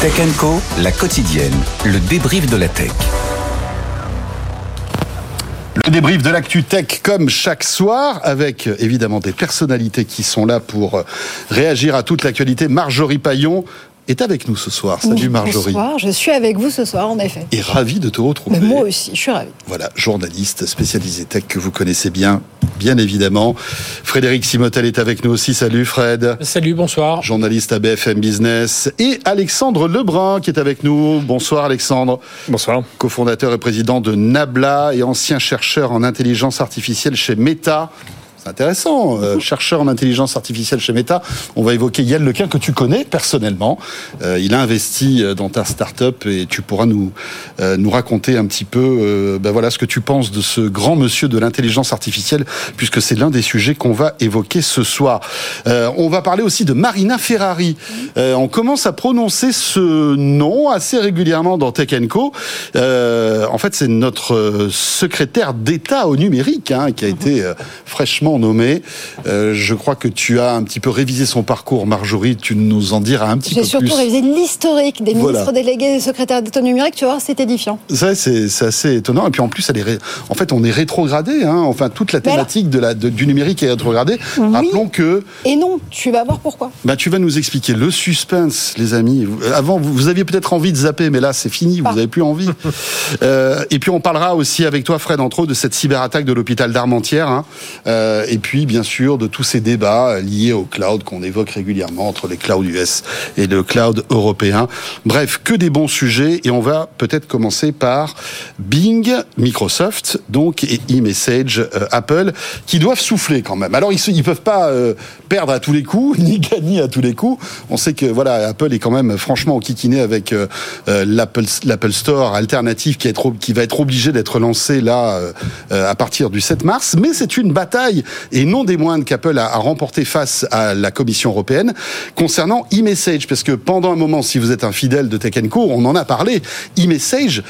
Tech Co, la quotidienne, le débrief de la tech. Le débrief de l'actu tech comme chaque soir avec évidemment des personnalités qui sont là pour réagir à toute l'actualité. Marjorie Paillon, est avec nous ce soir. Salut Marjorie. Bonsoir, je suis avec vous ce soir en effet. Et ravi de te retrouver. Mais moi aussi, je suis ravi. Voilà, journaliste spécialisé tech que vous connaissez bien, bien évidemment. Frédéric Simotel est avec nous aussi. Salut Fred. Salut, bonsoir. Journaliste à BFM Business. Et Alexandre Lebrun qui est avec nous. Bonsoir Alexandre. Bonsoir. Cofondateur et président de Nabla et ancien chercheur en intelligence artificielle chez Meta. C'est intéressant. Euh, chercheur en intelligence artificielle chez Meta. On va évoquer Yann Lequin que tu connais personnellement. Euh, il a investi euh, dans ta start-up et tu pourras nous, nous raconter un petit peu ben voilà, ce que tu penses de ce grand monsieur de l'intelligence artificielle puisque c'est l'un des sujets qu'on va évoquer ce soir. on va parler aussi de Marina Ferrari. on commence à prononcer ce nom assez régulièrement dans Tech Co. en fait, c'est notre secrétaire d'État au numérique hein, qui a été fraîchement nommé. Euh, je crois que tu as un petit peu révisé son parcours, Marjorie. Tu nous en diras un petit peu plus. J'ai surtout révisé l'historique des ministres délégués des secrétaires d'État numérique. Tu vois, c'est édifiant. Ça, c'est assez étonnant. Et puis en plus, elle est en fait, on est rétrogradé. Hein. Enfin, toute la thématique de la, du numérique est rétrogradée. Rappelons que. Et non, tu vas voir pourquoi. Bah, tu vas nous expliquer le suspense, les amis. Avant, vous, aviez peut-être envie de zapper, mais là, c'est fini. Vous n'avez plus envie. euh, et puis, on parlera aussi avec toi, Fred, entre autres, de cette cyberattaque de l'hôpital d'Armentières. Hein. Euh, euh, et puis bien sûr de tous ces débats liés au cloud qu'on évoque régulièrement entre les clouds US et le cloud européen. Bref, que des bons sujets et on va peut-être commencer par Bing, Microsoft, donc et e-message euh, Apple, qui doivent souffler quand même. Alors ils ne peuvent pas euh, perdre à tous les coups ni gagner à tous les coups. On sait que voilà Apple est quand même franchement kikiné avec l'Apple l'Apple Store alternatif qui, est, qui va être obligé d'être lancé là à partir du 7 mars. Mais c'est une bataille et non des moindres qu'Apple a, remporté face à la Commission européenne concernant e-message, parce que pendant un moment, si vous êtes un fidèle de Tech Co, on en a parlé, e-message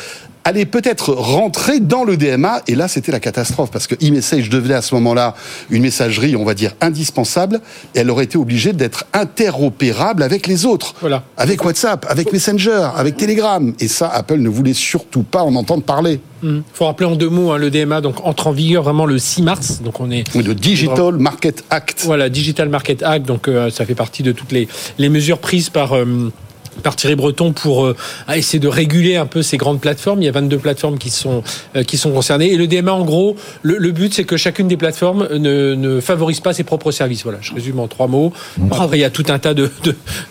allait peut-être rentrer dans le DMA, et là c'était la catastrophe, parce que e-message devenait à ce moment-là une messagerie, on va dire, indispensable, et elle aurait été obligée d'être interopérable avec les autres, voilà. avec WhatsApp, avec Messenger, avec Telegram, et ça Apple ne voulait surtout pas en entendre parler. Il hmm. faut rappeler en deux mots, hein, le DMA donc entre en vigueur vraiment le 6 mars, donc on est... le Digital Market Act. Voilà, Digital Market Act, donc euh, ça fait partie de toutes les, les mesures prises par... Euh, par Thierry Breton pour euh, essayer de réguler un peu ces grandes plateformes. Il y a 22 plateformes qui sont euh, qui sont concernées et le DMA en gros, le, but c'est que chacune des plateformes ne, ne, favorise pas ses propres services. Voilà, je résume en trois mots. Après il y a tout un tas de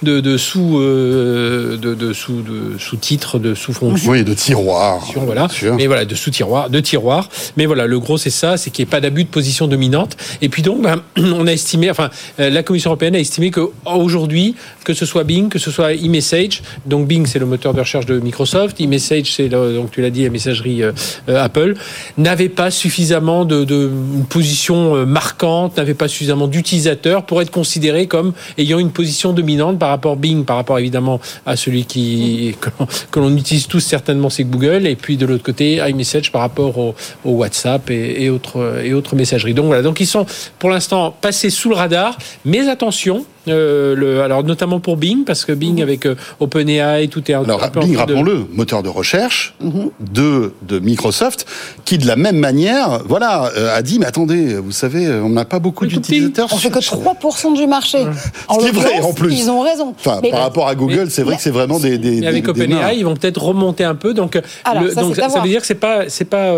de, de, sous euh, de, de, sous de sous-titres, de sous-fonctions. Oui, de tiroirs. Voilà. Mais voilà, de sous-tiroirs, de tiroirs. Mais voilà, le gros c'est ça, c'est qu'il n'y ait pas d'abus de position dominante. Et puis donc, ben, on a estimé, enfin, la Commission européenne a estimé que aujourd'hui, que ce soit Bing, que ce soit donc Bing, c'est le moteur de recherche de Microsoft. eMessage, c'est donc tu l'as dit, la messagerie euh, euh, Apple. N'avait pas suffisamment de, position euh, marquante, n'avait pas suffisamment d'utilisateurs pour être considéré comme ayant une position dominante par rapport à Bing, par rapport évidemment à celui qui que l'on utilise tous certainement, c'est Google. Et puis de l'autre côté, iMessage par rapport au, WhatsApp et, et, autres et autres messageries. Donc voilà, donc ils sont pour l'instant passés sous le radar. Mais attention, euh, le, alors notamment pour Bing, parce que Bing avec euh, OpenAI, tout est alors Bing, rappelons-le, moteur de recherche de de Microsoft, qui de la même manière, voilà, euh, a dit mais attendez, vous savez, on n'a pas beaucoup d'utilisateurs. On fait que 3% du marché. Ce qui est vrai en plus. Ils ont raison. Enfin, par rapport à Google, c'est vrai que c'est vraiment des. des avec OpenAI, ils vont peut-être remonter un peu, donc, ça, donc ça, veut dire que c'est pas c'est pas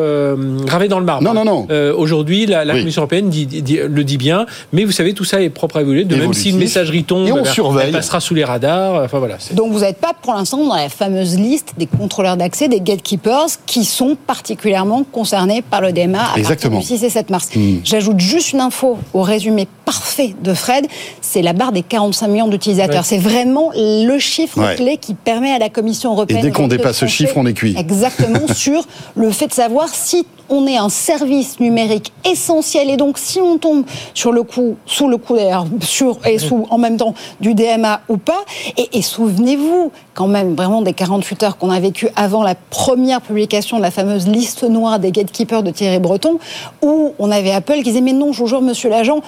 gravé dans le marbre. Non non non. Aujourd'hui, la, Commission européenne dit, le dit bien, mais vous savez tout ça est propre à évoluer. De même si une messagerie tombe, et on surveille. elle passera sous les radars. Enfin voilà. Donc vous n'êtes pas pour l'instant dans la fameuse liste des contrôleurs d'accès, des gatekeepers, qui sont particulièrement concernés par le DMA à Exactement. partir du 6 et 7 mars. Hmm. J'ajoute juste une info au résumé parfait de Fred, c'est la barre des 45 millions d'utilisateurs. C'est vraiment le chiffre clé qui permet à la Commission européenne. Et dès qu'on dépasse ce chiffre, on est cuit. Exactement sur le fait de savoir si on est un service numérique essentiel et donc si on tombe sur le coup, sous le coup d'ailleurs, sur et sous en même temps du DMA ou pas. Et, souvenez-vous quand même vraiment des 48 heures qu'on a vécues avant la première publication de la fameuse liste noire des gatekeepers de Thierry Breton, où on avait Apple qui disait mais non, je vous jure, monsieur l'agent,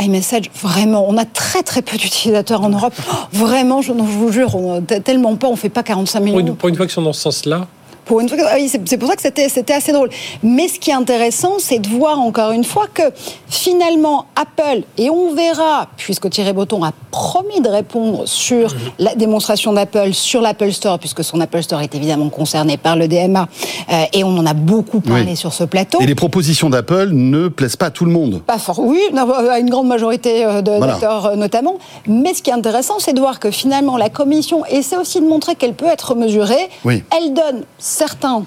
iMessage, vraiment, on a très très peu d'utilisateurs en Europe. Vraiment, je, vous jure, on- tellement pas, on fait pas 45 millions. Pour une, pour une fois qu'ils sont dans ce sens-là, Pour une fois, que- ah oui, c'est pour ça que c'était assez drôle. Mais ce qui est intéressant, c'est de voir encore une fois que finalement Apple et on verra, puisque Thierry Breton a promis de répondre sur Mhm. la démonstration d'Apple sur l'Apple Store, puisque son Apple Store est évidemment concerné par le DMA, euh, et on en a beaucoup parlé Oui. sur ce plateau. Et les propositions d'Apple ne plaisent pas à tout le monde. Pas fort, oui, à une grande majorité euh, de- Voilà. d'acteurs euh, notamment. Mais ce qui est intéressant, c'est de voir que finalement la Commission essaie aussi de montrer qu'elle peut être mesurée. Oui. Elle donne certains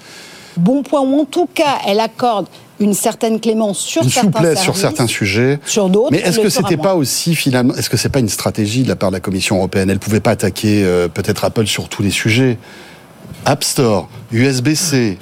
bons points, ou en tout cas, elle accorde une certaine clémence sur Une certains souplesse sur certains sujets. Sur d'autres, Mais est-ce que c'était pas aussi finalement, est-ce que c'est pas une stratégie de la part de la Commission européenne? Elle pouvait pas attaquer euh, peut-être Apple sur tous les sujets. App Store, USB-C,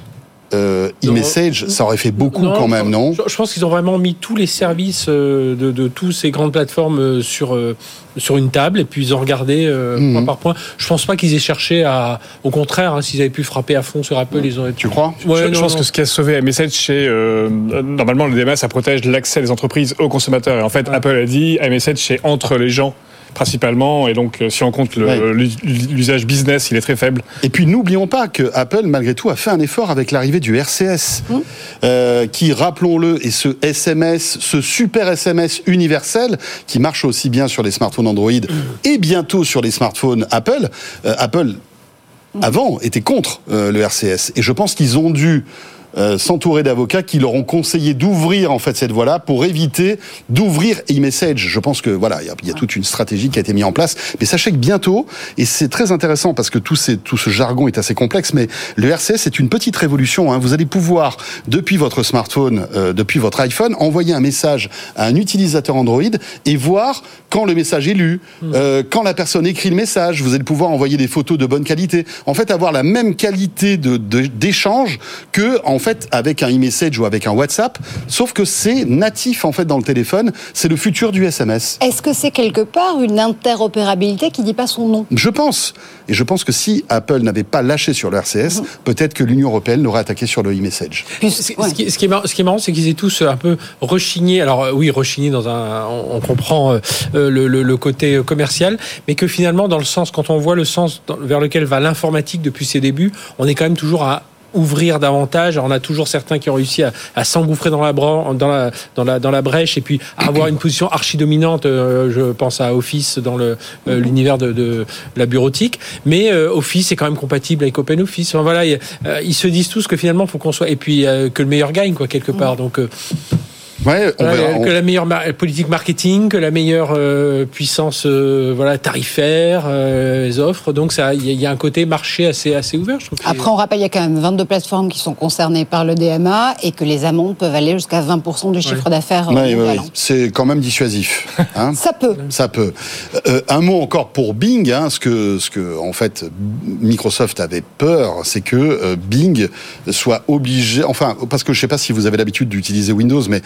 euh, e-message, ça aurait fait beaucoup Non, quand même, non je, pense qu'ils ont vraiment mis tous les services euh, de, de toutes ces grandes plateformes euh, sur, euh, sur une table et puis ils ont regardé euh, Mhm. point par point. Je pense pas qu'ils aient cherché à. Au contraire, hein, s'ils avaient pu frapper à fond sur Apple, ils auraient. Tu crois Ouais, je, pense non. que ce qui a sauvé iMessage, c'est euh, normalement le DMA, ça protège l'accès des entreprises aux consommateurs. Et en fait, Apple a dit iMessage, c'est entre les gens principalement. Et donc, euh, si on compte Ouais. l'usage business, il est très faible. Et puis n'oublions pas que Apple, malgré tout, a fait un effort avec l'arrivée du RCS, Mmh. euh, qui, rappelons-le, est ce SMS, ce super SMS universel, qui marche aussi bien sur les smartphones Android et bientôt sur les smartphones Apple. Euh, Apple, avant, était contre euh, le RCS. Et je pense qu'ils ont dû euh, s'entourer d'avocats qui leur ont conseillé d'ouvrir en fait cette voie-là pour éviter d'ouvrir e-message. Je pense que voilà, il y a- il y, a toute une stratégie qui a été mise en place. Mais sachez que bientôt, et c'est très intéressant parce que tout, ces, tout ce jargon est assez complexe, mais le RCS est une petite révolution. hein. Vous allez pouvoir depuis votre smartphone, euh, depuis votre iPhone, envoyer un message à un utilisateur Android et voir quand le message est lu, euh, quand la personne écrit le message. Vous allez pouvoir envoyer des photos de bonne qualité. En fait, avoir la même qualité de de- d'échange que en fait avec un e-message ou avec un WhatsApp. Sauf que c'est natif en fait dans le téléphone. C'est le futur du SMS. Est-ce que c'est quelque part une interopérabilité qui dit pas son nom? Je pense. Et je pense que si Apple n'avait pas lâché sur le RCS, peut-être que l'Union européenne l'aurait attaqué sur le e-message. Ce, ouais. ce qui, ce qui est marrant, c'est qu'ils aient tous un peu rechigné. Alors euh, oui, rechigné dans un, on, comprend euh, le, le- le côté euh, commercial, mais que finalement, dans le sens, quand on voit le sens vers lequel va l'informatique depuis ses débuts, on est quand même toujours à ouvrir davantage. On a toujours certains qui ont réussi à, à s'engouffrer dans la, bran- dans, la, dans, la, dans la brèche et puis à avoir une position archi dominante. euh, je pense à Office dans euh, l'univers de, de la bureautique. Mais euh, Office est quand même compatible avec OpenOffice. Enfin, voilà, il- euh, ils se disent tous que finalement, faut qu'on soit. Et puis, euh, que le meilleur gagne, quoi, quelque part. Donc, euh, Ouais, on voilà, verra. que On- la meilleure mar- politique marketing, que la meilleure euh, puissance euh, voilà, tarifaire, euh, les offres. Donc, ça, il y, a- il y a un côté marché assez, assez ouvert, je trouve. Après, on rappelle, il y a quand même 22 plateformes qui sont concernées par le DMA et que les amendes peuvent aller jusqu'à 20% du chiffre d'affaires. Ouais, ouais. C'est quand même dissuasif. Hein Ça peut. Ça peut. Euh, un mot encore pour Bing. Hein, ce que, ce que, en fait, Microsoft avait peur, c'est que euh, Bing soit obligé. Enfin, parce que je sais pas si vous avez l'habitude d'utiliser Windows, mais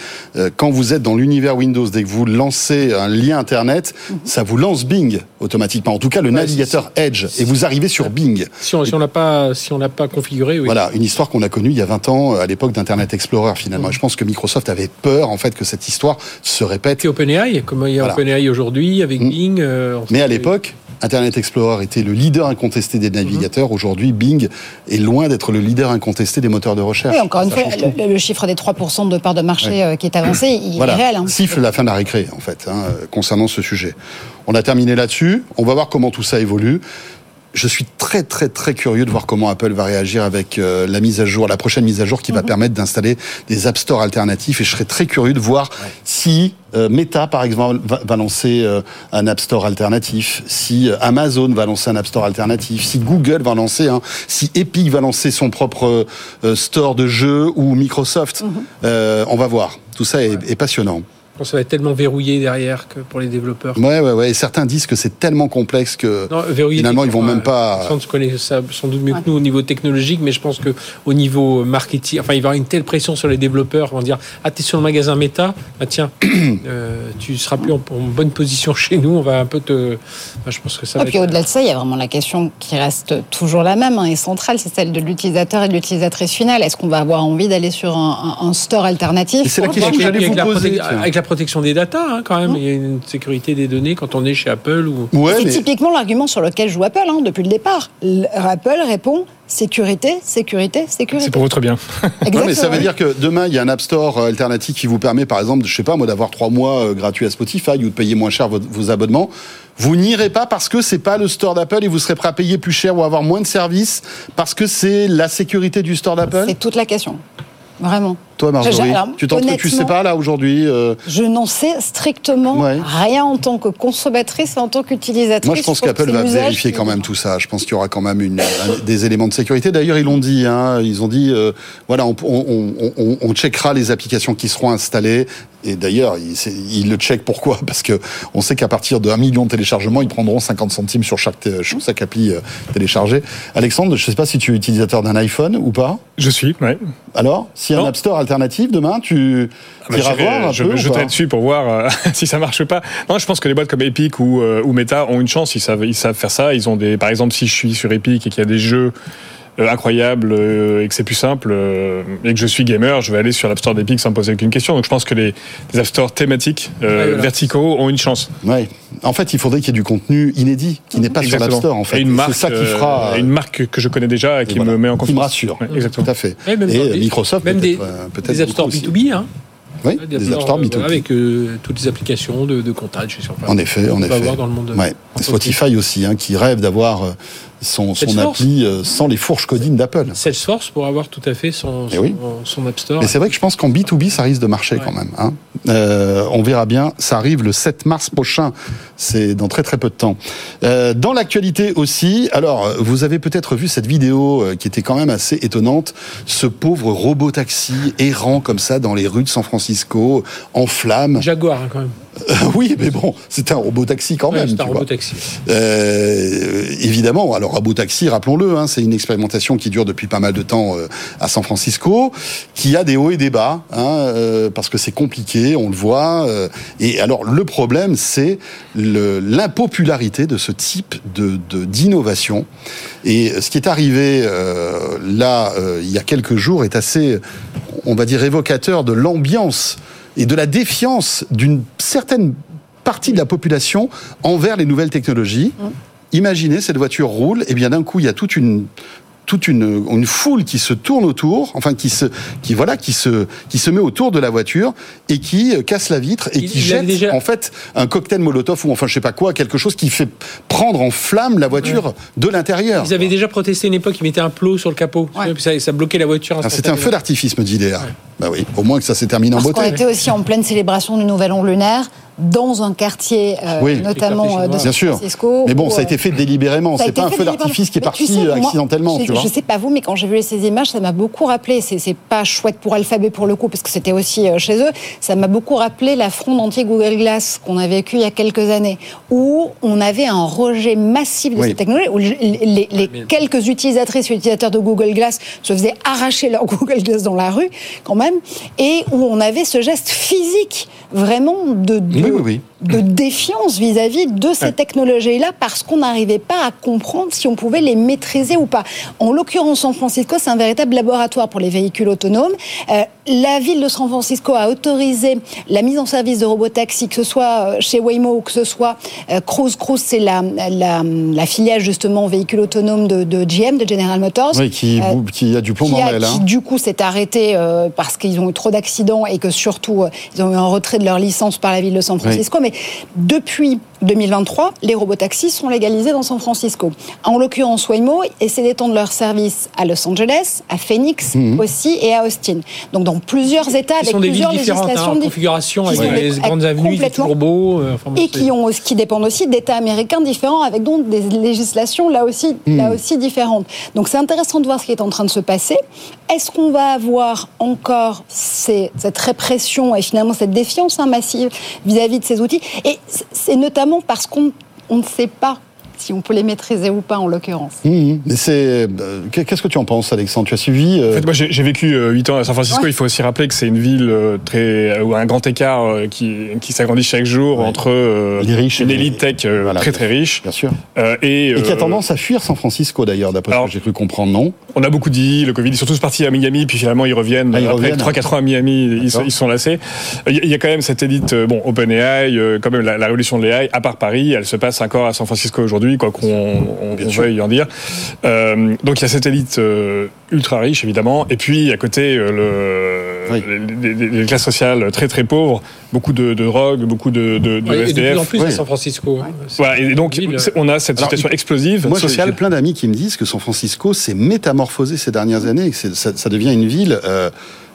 quand vous êtes dans l'univers Windows, dès que vous lancez un lien Internet, ça vous lance Bing automatiquement. En tout cas, le navigateur Edge, et vous arrivez sur Bing. Si on si l'a pas, si on pas configuré, oui. Voilà, une histoire qu'on a connue il y a 20 ans, à l'époque d'Internet Explorer finalement. Et je pense que Microsoft avait peur en fait que cette histoire se répète. Puis OpenAI, comme il y a Voilà. OpenAI aujourd'hui avec Mm. Bing. euh, Mais à que- l'époque, Internet Explorer était le leader incontesté des navigateurs. Aujourd'hui, Bing est loin d'être le leader incontesté des moteurs de recherche. Oui, encore une fois, le, le chiffre des 3% de part de marché Ouais. euh, qui est avancé, il Voilà, est réel. hein. siffle la fin de la récré, en fait, hein, euh, concernant ce sujet. On a terminé là-dessus. On va voir comment tout ça évolue. Je suis très très très curieux de voir comment Apple va réagir avec euh, la mise à jour, la prochaine mise à jour qui va permettre d'installer des App Store alternatifs. Et je serais très curieux de voir si euh, Meta, par exemple, va, va lancer euh, un App Store alternatif, si euh, Amazon va lancer un App Store alternatif, si Google va lancer un, si Epic va lancer son propre euh, store de jeux ou Microsoft. Euh, on va voir. Tout ça est, est passionnant. Je pense que ça va être tellement verrouillé derrière que pour les développeurs. Ouais, ouais, ouais. Et certains disent que c'est tellement complexe que Non, verrouillé, finalement, ils vont enfin, même pas. Sans connaît ça sans doute mieux que nous au niveau technologique, mais je pense que au niveau marketing, enfin, il va y avoir une telle pression sur les développeurs, vont dire ah t'es sur le magasin Meta, ah tiens, euh, tu seras plus en, en bonne position chez nous, on va un peu te. Enfin, je pense que ça. Et va puis être- au-delà de ça, il y a vraiment la question qui reste toujours la même hein, et centrale, c'est celle de l'utilisateur et de l'utilisatrice finale. Est-ce qu'on va avoir envie d'aller sur un, un- un store alternatif Et c'est la question que j'allais avec vous la poser, avec la protection des datas, hein, quand même. Il y a une sécurité des données quand on est chez Apple ou. Ouais, c'est mais- typiquement l'argument sur lequel joue Apple hein, depuis le départ. L- Apple répond sécurité, sécurité, sécurité. C'est pour votre bien. Ouais, mais ça veut dire que demain, il y a un App Store euh, alternatif qui vous permet, par exemple, je sais pas, moi, d'avoir trois mois euh, gratuits à Spotify ou de payer moins cher vos abonnements. Vous n'irez pas parce que c'est pas le store d'Apple et vous serez prêt à payer plus cher ou avoir moins de services parce que c'est la sécurité du store d'Apple? C'est toute la question. Vraiment. Toi, Marjorie, Je- alors, tu tu sais pas là aujourd'hui. euh, Je n'en sais strictement Ouais. rien en tant que consommatrice et en tant qu'utilisatrice. Moi, je pense qu'Apple va vérifier qui- quand même tout ça. Je pense qu'il y aura quand même une, un- des éléments de sécurité. D'ailleurs, ils l'ont dit. Hein, ils ont dit, euh, voilà, on, on, on, on, on checkera les applications qui seront installées. Et d'ailleurs, ils, le checkent pourquoi? Parce que on sait qu'à partir d'un million de téléchargements, ils prendront 50 centimes sur chaque, sur chaque appli euh, téléchargée. Alexandre, je ne sais pas si tu es utilisateur d'un iPhone ou pas. Je suis, ouais. Alors, s'il y a un. App Store alternatif demain, tu Ah bah, iras voir un je peu me jeterai dessus pour voir euh, si ça marche ou pas. Non, je pense que les boîtes comme Epic ou, euh, ou Meta ont une chance. Ils savent, ils savent faire ça. Ils ont des, par exemple, si je suis sur Epic et qu'il y a des jeux euh, incroyables euh, et que c'est plus simple euh, et que je suis gamer, je vais aller sur l'App Store d'Epic sans me poser aucune question. Donc je pense que les, les App Store thématiques euh, Ouais, voilà. verticaux ont une chance. Ouais. En fait, il faudrait qu'il y ait du contenu inédit qui n'est pas sur l'App. Store. En fait, Et une marque, c'est ça qui euh, fera. une marque que je connais déjà et qui voilà, me met en qui confiance. me rassure. Ouais, exactement. Tout à fait. Ouais, même et des- Microsoft même des, peut-être, peut-être des App Store beaucoup aussi. B2B, hein. Oui, Des des App Store euh, B2B. Avec euh, toutes les applications de, de comptage. je sais pas. En effet, en On peut effet. avoir dans le monde. Ouais. Spotify aussi, hein, qui rêve d'avoir euh, son, son appli euh, sans les fourches codines d'Apple. Salesforce pour avoir tout à fait son, Eh son, oui. son App Store. Mais c'est vrai que je pense qu'en B2B, ça risque de marcher Ouais. quand même. Hein. Euh, on verra bien. Ça arrive le 7 mars prochain. C'est dans très très peu de temps. Euh, dans l'actualité aussi, alors vous avez peut-être vu cette vidéo qui était quand même assez étonnante. Ce pauvre robot taxi errant comme ça dans les rues de San Francisco, en flammes. Jaguar, hein, quand même. Oui, mais bon, c'était un robot taxi quand Ouais, même. c'est un robot taxi. Euh, évidemment, alors Robot Taxi, rappelons-le, hein, c'est une expérimentation qui dure depuis pas mal de temps euh, à San Francisco, qui a des hauts et des bas, hein, euh, parce que c'est compliqué, on le voit. euh, et alors le problème, c'est l'impopularité de ce type de de- d'innovation. et ce qui est arrivé euh, là euh, il y a quelques jours est assez, on va dire, évocateur de l'ambiance et de la défiance d'une certaine partie de la population envers les nouvelles technologies. Imaginez, cette voiture roule, et bien d'un coup, il y a toute une toute une, une foule qui se tourne autour, enfin qui se, qui voilà, qui se, qui se met autour de la voiture et qui euh, casse la vitre et Il- qui il jette déjà- en fait un cocktail Molotov ou enfin je sais pas quoi, quelque chose qui fait prendre en flamme la voiture de l'intérieur. Ils avaient déjà protesté une époque, ils mettaient un plot sur le capot. Ouais. Ça, ça bloquait la voiture. Ah, C'était un feu d'artifice, me dit Léa. Bah oui, au moins que ça s'est terminé en Parce beauté. était aussi en pleine célébration du Nouvel An lunaire dans un quartier, euh, Oui. notamment euh, de. San Bien sûr. Francisco. Mais bon, où, ça a euh, été fait délibérément. Ça a C'est été pas un feu d'artifice qui est Mais tu parti sais, euh, moi, accidentellement, je, tu vois. Je sais pas vous, mais quand j'ai vu ces images, ça m'a beaucoup rappelé. C'est pas chouette pour Alphabet pour le coup, parce que c'était aussi euh, chez eux. Ça m'a beaucoup rappelé la fronde anti-Google Glass qu'on a vécue il y a quelques années, où on avait un rejet massif de Oui. cette technologie, où les, les- les Mais- quelques utilisatrices et utilisateurs de Google Glass se faisaient arracher leur Google Glass dans la rue, quand même, et où on avait ce geste physique, vraiment de, de, Oui, oui, oui. De défiance vis-à-vis de ces technologies-là parce qu'on n'arrivait pas à comprendre si on pouvait les maîtriser ou pas. En l'occurrence, San Francisco, c'est un véritable laboratoire pour les véhicules autonomes. Euh, la ville de San Francisco a autorisé la mise en service de robots taxis, que ce soit euh, chez Waymo ou que ce soit euh, Cruise. Cruise, c'est la, la, la filiale justement véhicule autonome de, de GM, de General Motors. Oui, qui, Euh, qui a du plomb dans l'aile. qui, hein. du coup s'est arrêté parce qu'ils ont eu trop d'accidents et que surtout ils ont eu un retrait de leur licence par la ville de San Francisco. Mais depuis 2023, les robotaxis sont légalisés dans San Francisco. En l'occurrence, Waymo essaie d'étendre leur service à Los Angeles, à Phoenix Mhm. aussi et à Austin. Donc dans plusieurs États avec sont des villes plusieurs différentes, hein, législations en dif- configuration, avec des- les grandes avenues, des complètement turbots. euh, enfin, et qui ont qui dépendent aussi d'États américains différents avec donc des législations là aussi là aussi différentes. Donc c'est intéressant de voir ce qui est en train de se passer. Est-ce qu'on va avoir encore ces- cette répression et finalement cette défiance hein, massive vis-à-vis de ces outils? Et c'est- c'est parce qu'on on ne sait pas si on peut les maîtriser ou pas en l'occurrence. Mmh, mais c'est. euh, Qu'est-ce que tu en penses, Alexandre? Tu as suivi euh, En fait, moi, j'ai vécu euh, 8 ans à San Francisco. Ouais. Il faut aussi rappeler que c'est une ville euh, très où un grand écart euh, qui, qui s'agrandit chaque jour Ouais. entre euh, Les riches et une élite tech euh, Voilà. très très riche Bien sûr. euh, et, Et qui a euh, tendance à fuir San Francisco d'ailleurs, d'après ce que j'ai cru comprendre, non? On a beaucoup dit le Covid, ils sont tous partis à Miami, puis finalement ils reviennent. Ah, ils Après reviennent. 3-4 ans à Miami, ils, D'accord. ils sont lassés. Il y a- il y a quand même cette élite, euh, bon, OpenAI, euh, quand même la, la révolution de l'AI, à part Paris, elle se passe encore à San Francisco aujourd'hui, quoi qu'on veuille en dire. Euh, donc il y a cette élite euh, ultra riche évidemment, et puis à côté euh, le, Oui. les, les- les classes sociales très très pauvres, beaucoup de, de drogue, beaucoup de, de, de Ouais, et de SDF. plus en plus Ouais. à San Francisco. Voilà, et donc on a cette Alors, situation explosive Moi, j'ai sociale. plein d'amis qui me disent que San Francisco s'est métamorphosé ces dernières années et que c'est- ça, ça devient une ville euh,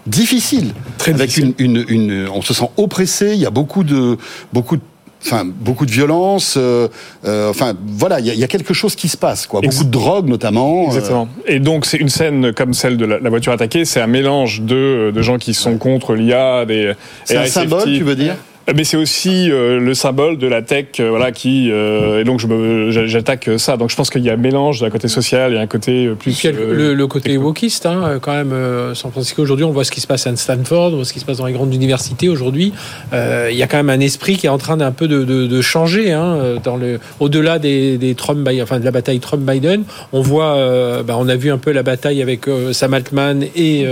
difficile. Très avec difficile. Une, une, une- on se sent oppressé. Il y a beaucoup de, beaucoup de Enfin, beaucoup de violence. euh, euh, enfin, voilà, il y, a- il y a quelque chose qui se passe, quoi. Beaucoup de drogue, notamment. euh, Exactement. Et donc, c'est une scène comme celle de la, la voiture attaquée, c'est un mélange de, de gens qui sont contre l'IA, des. c'est un symbole, tu veux dire? Mais c'est aussi euh, le symbole de la tech, euh, voilà, qui. euh, et donc, je j'attaque ça. Donc, je pense qu'il y a un mélange d'un côté social et un côté plus. Puis il y a le, le- le côté wokiste, hein, quand même. San Francisco aujourd'hui, on voit ce qui se passe à Stanford, on voit ce qui se passe dans les grandes universités aujourd'hui. Il y a quand même un esprit qui est en train d'un peu de, de- de changer. Hein, dans le, au-delà des, des Trump, enfin de la bataille Trump-Biden, on voit, bah, on a vu un peu la bataille avec Sam Altman et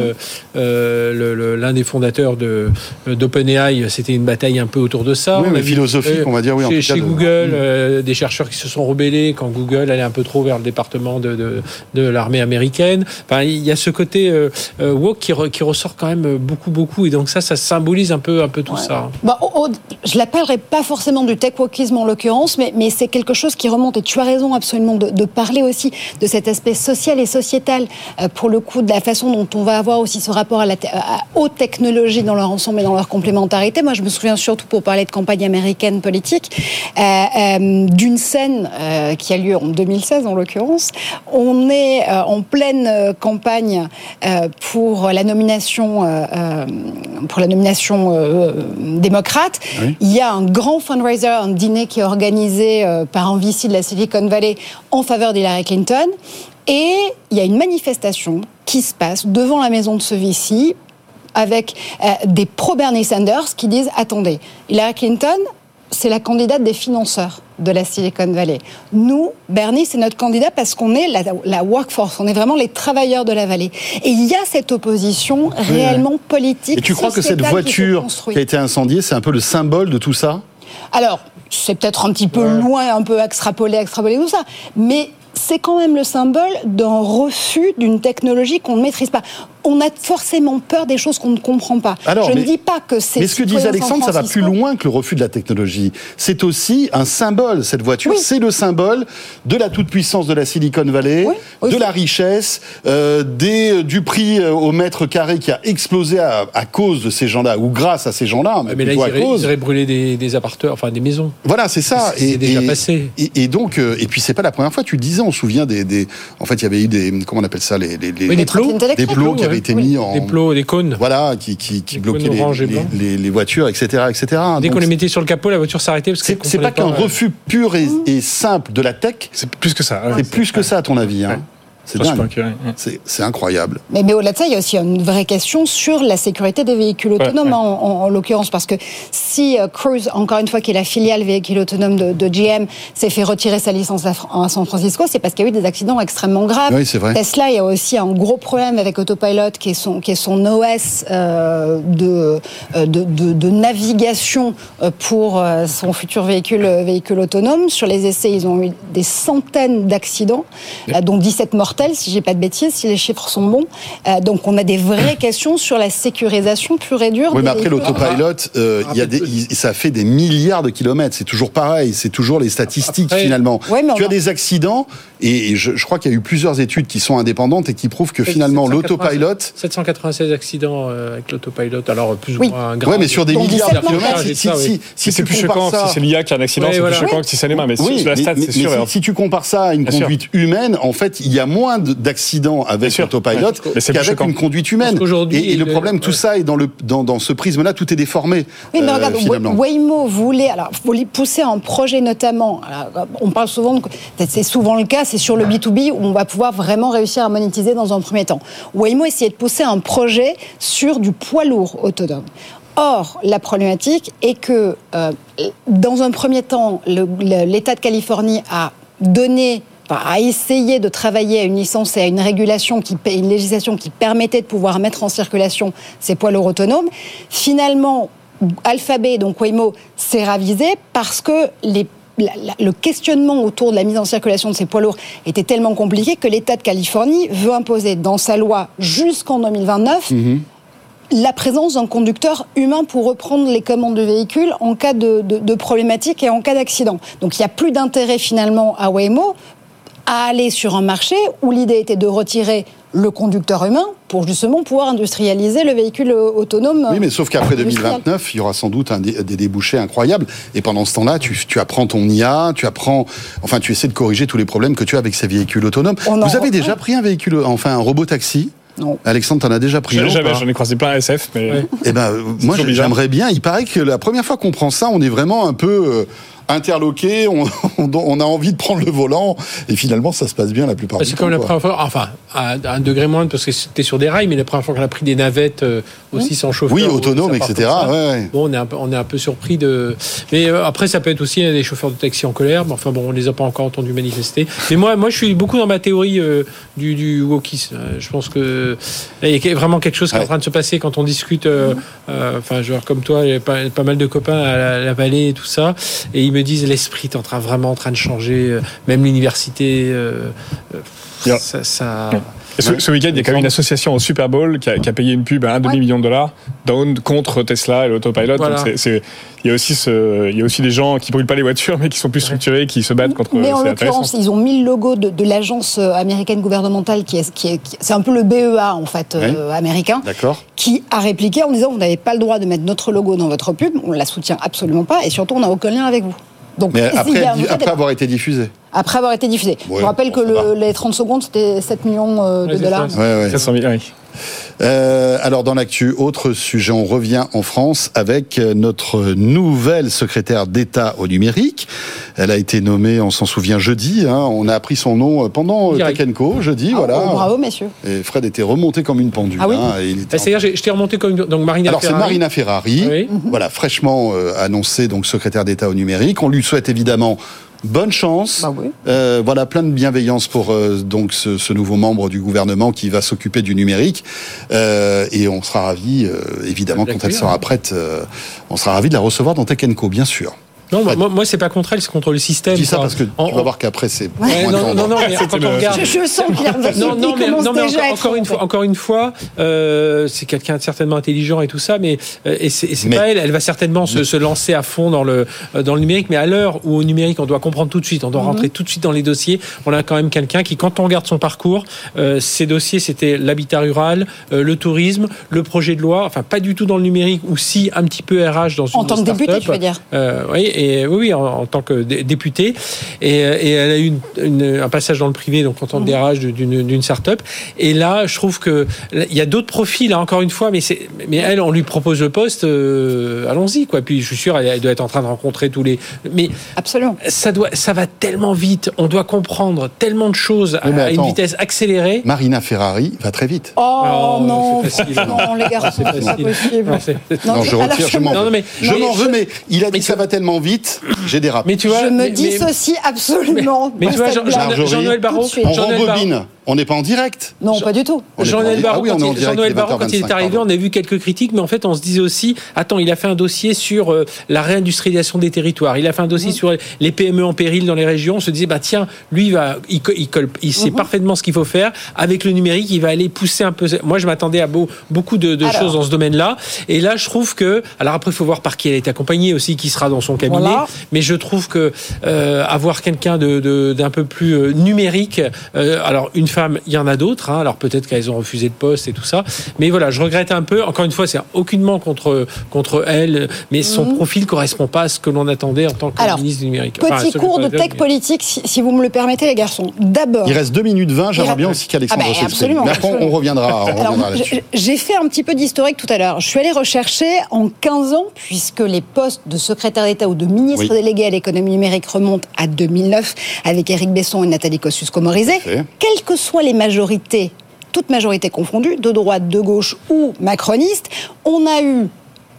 l'un des fondateurs de d'OpenAI. C'était une bataille un peu autour de ça. Oui, On mais philosophique, euh, on va dire, oui, en Chez, cas, chez de- Google, euh, des chercheurs qui se sont rebellés quand Google allait un peu trop vers le département de, de, de l'armée américaine. Enfin, il y a ce côté euh, euh, woke qui, re- qui ressort quand même beaucoup, beaucoup. Et donc ça, ça symbolise un peu, un peu tout ça. Bah, au- je l'appellerai pas forcément du tech wokisme en l'occurrence, mais, mais c'est quelque chose qui remonte, et tu as raison absolument de, de parler aussi de cet aspect social et sociétal, euh, pour le coup, de la façon dont on va avoir aussi ce rapport à la te- à- aux technologies dans leur ensemble et dans leur complémentarité. Moi, je me souviens surtout, pour parler de campagne américaine politique, euh, euh, d'une scène euh, qui a lieu en 2016 en l'occurrence. On est en pleine campagne pour la nomination, pour la nomination démocrate. Oui. Il y a un grand fundraiser, un dîner qui est organisé par un VC de la Silicon Valley en faveur d'Hillary Clinton. Et il y a une manifestation qui se passe devant la maison de ce VC avec euh, des pro-Bernie Sanders qui disent attendez, Hillary Clinton, c'est la candidate des financeurs de la Silicon Valley. Nous, Bernie, c'est notre candidat parce qu'on est la, la workforce, on est vraiment les travailleurs de la vallée. Et il y a cette opposition réellement politique. Et tu crois que cette qui voiture qui a été incendiée, c'est un peu le symbole de tout ça? Alors, c'est peut-être un petit peu loin, un peu extrapolé, extrapolé, tout ça. Mais c'est quand même le symbole d'un refus d'une technologie qu'on ne maîtrise pas. On a forcément peur des choses qu'on ne comprend pas. Alors, Je mais- ne dis pas que c'est. Mais ce que disait Alexandre, ça va plus loin que le refus de la technologie. C'est aussi un symbole, cette voiture. Oui. C'est le symbole de la toute-puissance de la Silicon Valley, Oui, de la richesse, euh, des, du prix euh, au mètre carré qui a explosé à, à cause de ces gens-là, ou grâce à ces gens-là, mais, Mais là, ils iraient, ils cause. iraient brûler des, des appartements, enfin des maisons. Voilà, c'est ça. C'est- déjà passé. Et, et donc, euh, et puis c'est pas la première fois. Tu le disais, on se souvient des, des en fait, il y avait eu des, comment on appelle ça, les, les, les- Oui, des plots. Des plots qui avaient ouais. été Oui. mis en, Des plots, des cônes. voilà, qui, qui, bloquaient les, voitures, etc., etc. Dès Donc, qu'on les mettait sur le capot, la voiture s'arrêtait parce c'est qu'elle c'est pas qu'un comprenait refus pur et, et simple de la tech. C'est plus que ça. ouais. C'est plus que ça, à ton avis. Hein. C'est incroyable. Mais, mais au-delà de ça, il y a aussi une vraie question sur la sécurité des véhicules autonomes, ouais. en, en- en l'occurrence, parce que si euh, Cruise, encore une fois, qui est la filiale véhicule autonome de, de GM, s'est fait retirer sa licence à, San Francisco, c'est parce qu'il y a eu des accidents extrêmement graves. Oui, c'est vrai. Tesla, il y a aussi un gros problème avec Autopilot, qui est son, qui est son OS euh, de, euh, de, de, de navigation pour euh, son futur véhicule, véhicule autonome. Sur les essais, ils ont eu des centaines d'accidents, dont 17 si j'ai pas de bêtises, si les chiffres sont bons. Euh, donc on a des vraies questions sur la sécurisation pure et dure. Oui, mais après l'autopilot, euh, il y a des, il- ça fait des milliards de kilomètres. C'est toujours pareil. C'est toujours les statistiques Après- finalement. Ouais, mais tu as a- des accidents et, et je, je crois qu'il y a eu plusieurs études qui sont indépendantes et qui prouvent que finalement 796 l'autopilot. 796 accidents euh, avec l'autopilot, alors plus ou Oui. moins grave. Ouais, mais sur des Donc, milliards de 17 kilomètres. Si, si, oui. si, Mais si c'est tu plus compares choquant ça, si c'est l'IA qui a un accident, Ouais, c'est voilà. plus choquant que si c'est les mains. Mais Oui, si, tu compares ça à une conduite humaine, en fait, il y a moins moins de- d'accidents avec sûr. l'autopilot Ouais. Mais c'est plus qu'avec une conduite humaine. Et, et le le- problème, tout ça est dans, le, dans, dans ce prisme-là, tout est déformé. Oui, mais euh, regarde. Waymo voulait, alors, voulait pousser un projet notamment. alors, on parle souvent, c'est souvent le cas, c'est sur le B2B où on va pouvoir vraiment réussir à monétiser dans un premier temps. Waymo essayait de pousser un projet sur du poids lourd autonome. Or, la problématique est que, euh, dans un premier temps, l'État de Californie a donné a essayé de travailler à une licence et à une régulation, qui, une législation qui permettait de pouvoir mettre en circulation ces poids lourds autonomes. Finalement, Alphabet, donc Waymo, s'est ravisé parce que les le questionnement autour de la mise en circulation de ces poids lourds était tellement compliqué que l'État de Californie veut imposer dans sa loi jusqu'en 2029 la présence d'un conducteur humain pour reprendre les commandes du véhicule en cas de, de, de problématique et en cas d'accident. Donc il n'y a plus d'intérêt finalement à Waymo à aller sur un marché où l'idée était de retirer le conducteur humain pour justement pouvoir industrialiser le véhicule autonome. Oui, mais sauf qu'après industriel. 2029, il y aura sans doute un dé- des débouchés incroyables. Et pendant ce temps-là, tu, tu apprends ton IA, tu apprends, enfin, tu essaies de corriger tous les problèmes que tu as avec ces véhicules autonomes. On Vous avez reprend. déjà pris un véhicule, enfin, un robot taxi Non. Alexandre, t'en as déjà pris un Jamais, j'en ai croisé plein à SF, mais. Ouais. Eh ben, euh, moi, j'aimerais bien. Il paraît que la première fois qu'on prend ça, on est vraiment un peu euh, interloqué. On, a envie de prendre le volant, et finalement, ça se passe bien la plupart Bah, du C'est temps. comme la première fois, enfin, à à un degré moindre parce que c'était sur des rails, mais la première fois qu'on a pris des navettes euh, aussi sans chauffeur. Oui, ou- autonome, etc. Ouais. Bon, on est, un peu, on est un peu surpris de. Mais euh, après, ça peut être aussi euh, des chauffeurs de taxi en colère. Mais enfin, bon, on les a pas encore entendus manifester. Mais moi, moi, je suis beaucoup dans ma théorie euh, du, du wokisme. Euh, Je pense que il y a vraiment quelque chose qui est Ouais. en train de se passer quand on discute. euh, euh, Enfin, vois comme toi, il y a pas, pas mal de copains à la, la vallée et tout ça, et ils me disent l'esprit est en train vraiment en train de changer. euh, Même l'université, euh, euh, Yeah. ça. ça- Et ce, ce week-end, il y a quand même une association au Super Bowl qui a, qui a payé une pub à un demi-million de dollars down contre Tesla et l'autopilot. Voilà. Donc c'est- c'est- il y a aussi ce, il y a aussi des gens qui brûlent pas les voitures, mais qui sont plus structurés, qui se battent contre. Mais en l'occurrence, ils ont mis le logo de, de l'agence euh, américaine gouvernementale qui est, qui est, qui- c'est un peu le BEA en fait euh, américain, qui a répliqué en disant vous n'avez pas le droit de mettre notre logo dans votre pub, on la soutient absolument pas et surtout on n'a aucun lien avec vous. Donc Mais après, après avoir été diffusé. Après avoir été diffusé. Ouais, Je vous rappelle bon, que le- les 30 secondes c'était 7 millions euh, de Ouais, dollars. ça. Ouais, ouais. 400 000, oui. Euh, alors dans l'actu, autre sujet, on revient en France avec euh, notre nouvelle secrétaire d'État au numérique. Elle a été nommée, on s'en souvient, jeudi. hein. on a appris son nom pendant euh. Tech Co, jeudi, Ah, voilà. oh, bravo messieurs. Et Fred était remonté comme une pendule. Ah oui hein, et il était Bah, C'est-à-dire, je t'ai remonté comme une- donc Marina Alors c'est Ferrari. Marina Ferrari, Oui. voilà fraîchement euh, annoncée donc secrétaire d'État au numérique. On lui souhaite évidemment bonne chance. Bah oui. Euh, voilà plein de bienveillance pour euh, donc ce, ce nouveau membre du gouvernement qui va s'occuper du numérique. Euh, et on sera ravi euh, évidemment De quand elle sera prête. euh, on sera ravi de la recevoir dans Tech Co, bien sûr. Non, moi, moi, moi, c'est pas contre elle, c'est contre le système. Je dis ça quoi. parce que En- tu vas voir qu'après c'est Ouais, non, non, non, mais quand le- on regarde. Je, je sens qu'il Non, non, mais, non, encore, une fois, encore une fois, euh, c'est quelqu'un de certainement intelligent et tout ça, mais euh, et c'est pas elle. Elle va certainement se, se lancer à fond dans le euh, dans le numérique, mais à l'heure où au numérique on doit comprendre tout de suite, on doit rentrer tout de suite dans les dossiers. On a quand même quelqu'un qui, quand on regarde son parcours, euh, ses dossiers c'était l'habitat rural, euh, le tourisme, le projet de loi, enfin pas du tout dans le numérique, ou si un petit peu RH dans une En tant que député, tu veux dire Euh, oui, et oui, oui, en, en tant que dé- député. Et, euh, et elle a eu une- une- un passage dans le privé, donc en tant que DRH d'une start-up. Et là, je trouve que il y a d'autres profils, hein, encore une fois, mais c'est, mais elle, on lui propose le poste, euh, allons-y, quoi. Puis je suis sûr, elle, elle doit être en train de rencontrer tous les. Mais Absolument. ça doit, ça va tellement vite. On doit comprendre tellement de choses à, à une vitesse accélérée. Marina Ferrari va très vite. Oh Non, non, facile. non les garçons, C'est pas possible. Non, c'est- Non, je retire, je m'en me- Non, non, mais- Je m'en veux, mais il a dit mais que ça va tellement vite, j'ai dérapé. Mais tu vois, je me mais- mais- dissocie absolument. mais de tu vois, cette Jean- Marjorie, Jean-Noël On n'est pas en direct. Non, pas du tout. Jean-Noël Barrot, Ah oui, quand il- direct, est Barrot, quand il est 20h25, arrivé, pardon. on a vu quelques critiques, mais en fait, on se disait aussi, attends, il a fait un dossier sur euh, la réindustrialisation des territoires. Il a fait un dossier sur les PME en péril dans les régions. On se disait, bah tiens, lui, il va, il, co- il, colle- il sait parfaitement ce qu'il faut faire. Avec le numérique, il va aller pousser un peu. Moi, je m'attendais à beau- beaucoup de, de Alors. choses dans ce domaine-là. Et là, je trouve que, alors après, il faut voir par qui elle est accompagnée aussi, qui sera dans son cabinet. Voilà. Mais je trouve que euh, avoir quelqu'un de, de- d'un peu plus euh, numérique, euh, alors une femmes, il y en a d'autres. hein. Alors peut-être qu'elles ont refusé de poste et tout ça. Mais voilà, je regrette un peu. Encore une fois, c'est aucunement contre contre elle, mais son profil correspond pas à ce que l'on attendait en tant que. Alors, ministre du numérique. Enfin, Petit secrétaire cours de tech politique, si, si vous me le permettez, les garçons. D'abord, Il reste 2 minutes 20, j'aimerais bien aussi qu'Alexandre Ah bah, absolument, Mais après, on absolument. reviendra, on reviendra j- j'ai fait un petit peu d'historique tout à l'heure. Je suis allée rechercher en 15 ans, puisque les postes de secrétaire d'État ou de ministre Oui. délégué à l'économie numérique remontent à 2009 avec Éric Besson et Nathalie Kosciusko-Morizet. Fait. Soient les majorités, toutes majorités confondues, de droite, de gauche ou macronistes, on a eu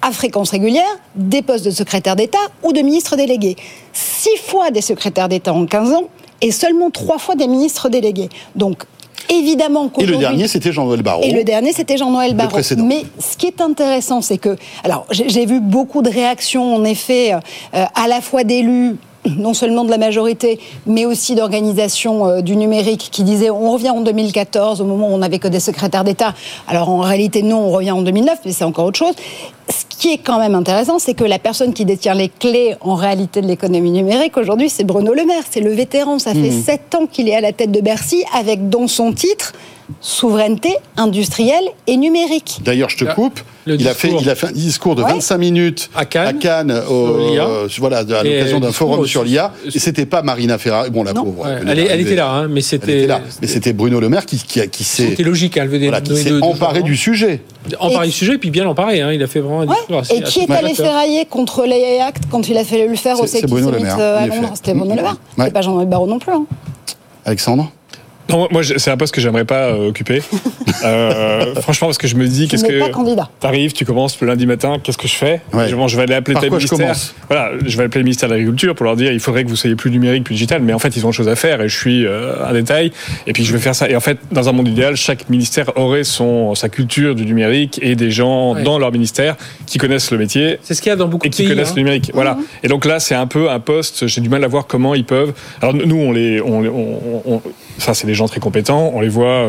à fréquence régulière des postes de secrétaire d'État ou de ministre délégué. Six fois des secrétaires d'État en 15 ans et seulement trois fois des ministres délégués. Donc, évidemment Et le dernier, c'était Jean-Noël Barrot. Et le dernier, c'était Jean-Noël Barrot. Mais ce qui est intéressant, c'est que, alors, j'ai j'ai vu beaucoup de réactions, en effet, euh, à la fois d'élus non seulement de la majorité, mais aussi d'organisations euh, du numérique qui disaient on revient en 2014, au moment où on n'avait que des secrétaires d'État. Alors en réalité, non, on revient en 2009, mais c'est encore autre chose. Ce qui est quand même intéressant, c'est que la personne qui détient les clés en réalité de l'économie numérique aujourd'hui, c'est Bruno Le Maire. C'est le vétéran. Ça fait sept ans qu'il est à la tête de Bercy avec dans son titre souveraineté industrielle et numérique. D'ailleurs, je te coupe. le Il a, fait, il a fait un discours de Ouais. 25 minutes À Cannes, l'IA. euh, voilà, à Et l'occasion d'un forum aussi- sur l'IA. Et c'était pas Marina Ferrari. Bon, la Non. pauvre. Ouais, elle, elle était là, hein, mais Elle c'était. était là. Mais c'était Bruno Le Maire qui, qui, a- qui s'est C'était logique, elle venait voilà, qui s'est de- de- emparé du sujet. Emparer Et- du sujet, puis bien l'emparer. Hein, il a fait vraiment un Ouais. discours assez. Et qui est allé ferrailler contre l'AI Act quand il a fallu le faire au C'est- Bruno Le Maire, euh, C'était Bruno Le Maire. C'est pas Jean-Noël Barrot non plus. hein. Alexandre Non, moi, c'est un poste que j'aimerais pas euh, occuper. Euh, franchement, parce que je me dis, qu'est-ce que. T'arrives, tu commences le lundi matin, qu'est-ce que je fais Ouais. je, bon, je vais aller appeler Par tel quoi je ministère. commence? Voilà, je vais appeler le ministère de l'Agriculture pour leur dire il faudrait que vous soyez plus numérique, plus digital, mais en fait ils ont autre chose à faire et je suis euh, un détail. Et puis je vais faire ça. Et en fait, dans un monde idéal, chaque ministère aurait son sa culture du numérique et des gens Ouais. dans leur ministère qui connaissent le métier C'est ce qu'il y a dans beaucoup et de qui pays. connaissent hein. le numérique. Voilà. Et donc là, c'est un peu un poste. J'ai du mal à voir comment ils peuvent. Alors nous, on les, on, on, on- ça, c'est des gens très compétents. On les voit.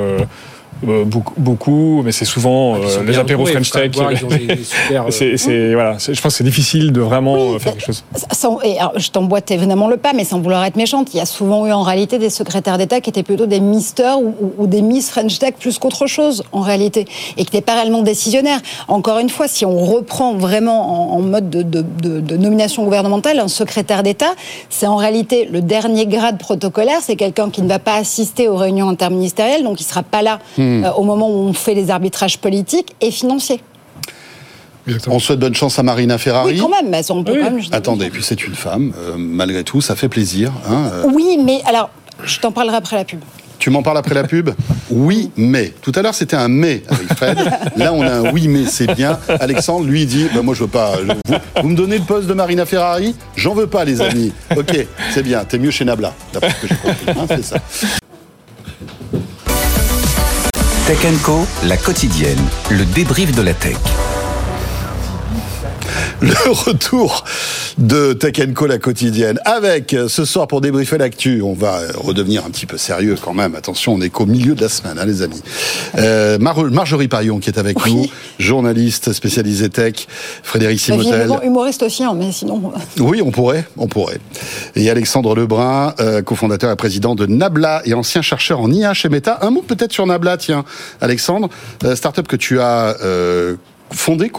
Euh, beaucoup, beaucoup, mais c'est souvent Ils euh, les apéros French Tech. euh, C'est, c'est- voilà, je pense que c'est difficile de vraiment Oui, euh, faire quelque chose. Sans- et alors, je t'emboîte évidemment le pas, mais sans vouloir être méchante, il y a souvent eu en réalité des secrétaires d'État qui étaient plutôt des misters ou, ou- ou des Miss French Tech plus qu'autre chose en réalité, et qui n'étaient pas réellement décisionnaires. Encore une fois, si on reprend vraiment en, en mode de, de- de- de nomination gouvernementale, un secrétaire d'État, c'est en réalité le dernier grade protocolaire, c'est quelqu'un qui ne va pas assister aux réunions interministérielles, donc il ne sera pas là euh, au moment où on fait les arbitrages politiques et financiers. On souhaite bonne chance à Marina Ferrari. Oui, quand même, mais on peut Oui. quand même... Attendez, puis c'est une femme, euh, malgré tout, ça fait plaisir. hein, euh. Oui, mais alors, je t'en parlerai après la pub. Tu m'en parles après la pub? Oui, mais. Tout à l'heure, c'était un mais avec Fred. Là, on a un oui, mais c'est bien. Alexandre, lui, dit bah, Moi, je veux pas. je- vous, vous me donnez le poste de Marina Ferrari? J'en veux pas, les amis. Ok, c'est bien. T'es mieux chez Nabla, d'après ce que j'ai compris. hein, c'est ça. Tech Co, la quotidienne, le débrief de la tech. Le retour de Tech Co, la quotidienne. Avec, euh, ce soir, pour débriefer l'actu, on va euh, redevenir un petit peu sérieux quand même. Attention, on est qu'au milieu de la semaine, hein, les amis. Euh, Mar- Marjorie Parion, qui est avec Oui. nous, journaliste spécialisée tech. Frédéric Simotel. Évidemment, humoriste aussi, hein, mais sinon. Oui, on pourrait, on pourrait. Et Alexandre Lebrun, euh, cofondateur et président de Nabla et ancien chercheur en IA chez Meta. Un mot peut-être sur Nabla, tiens, Alexandre, euh, startup que tu as euh, fondé,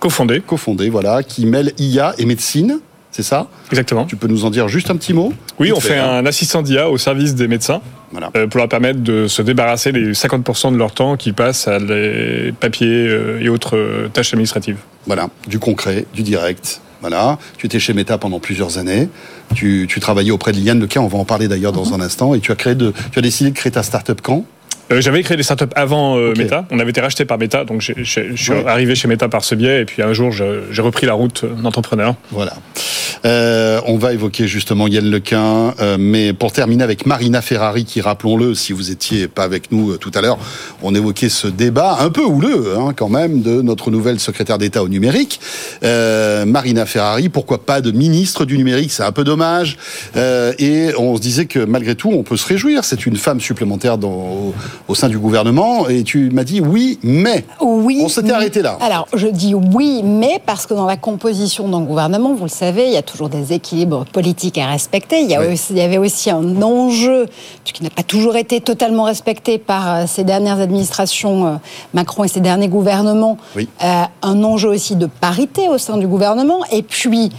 cofondé, Cofondé, voilà, qui mêle IA et médecine, c'est ça? Exactement. Tu peux nous en dire juste un petit mot? Oui, on fait hein. un assistant d'IA au service des médecins Voilà. euh, pour leur permettre de se débarrasser des 50% de leur temps qu'ils passent à les papiers euh, et autres euh, tâches administratives. Voilà, du concret, du direct. Voilà, tu étais chez Meta pendant plusieurs années. Tu, tu travaillais auprès de Liane Lequin, on va en parler d'ailleurs dans un instant. Et tu as créé de, tu as décidé de créer ta startup quand? Euh, J'avais créé des startups avant euh. Meta. On avait été racheté par Meta, donc je suis Ouais. arrivé chez Meta par ce biais. Et puis un jour, j'ai repris la route d'entrepreneur. Voilà. Euh, on va évoquer justement Yann Lequin, euh, mais pour terminer avec Marina Ferrari, qui, rappelons-le, si vous étiez pas avec nous tout à l'heure, on évoquait ce débat un peu houleux, hein, quand même, de notre nouvelle secrétaire d'État au numérique. Euh, Marina Ferrari, pourquoi pas de ministre du numérique? C'est un peu dommage. Euh, et on se disait que malgré tout, on peut se réjouir. C'est une femme supplémentaire dans, au, sein du gouvernement, et tu m'as dit oui, mais. Oui. On s'était arrêté là. Alors, je dis oui, mais parce que dans la composition d'un gouvernement, vous le savez, il y a toujours des équilibres politiques à respecter. Il y, a Oui. aussi- il y avait aussi un enjeu qui n'a pas toujours été totalement respecté par euh, ces dernières administrations, euh, Macron et ces derniers gouvernements. Oui. Euh, un enjeu aussi de parité au sein du gouvernement. Et puis,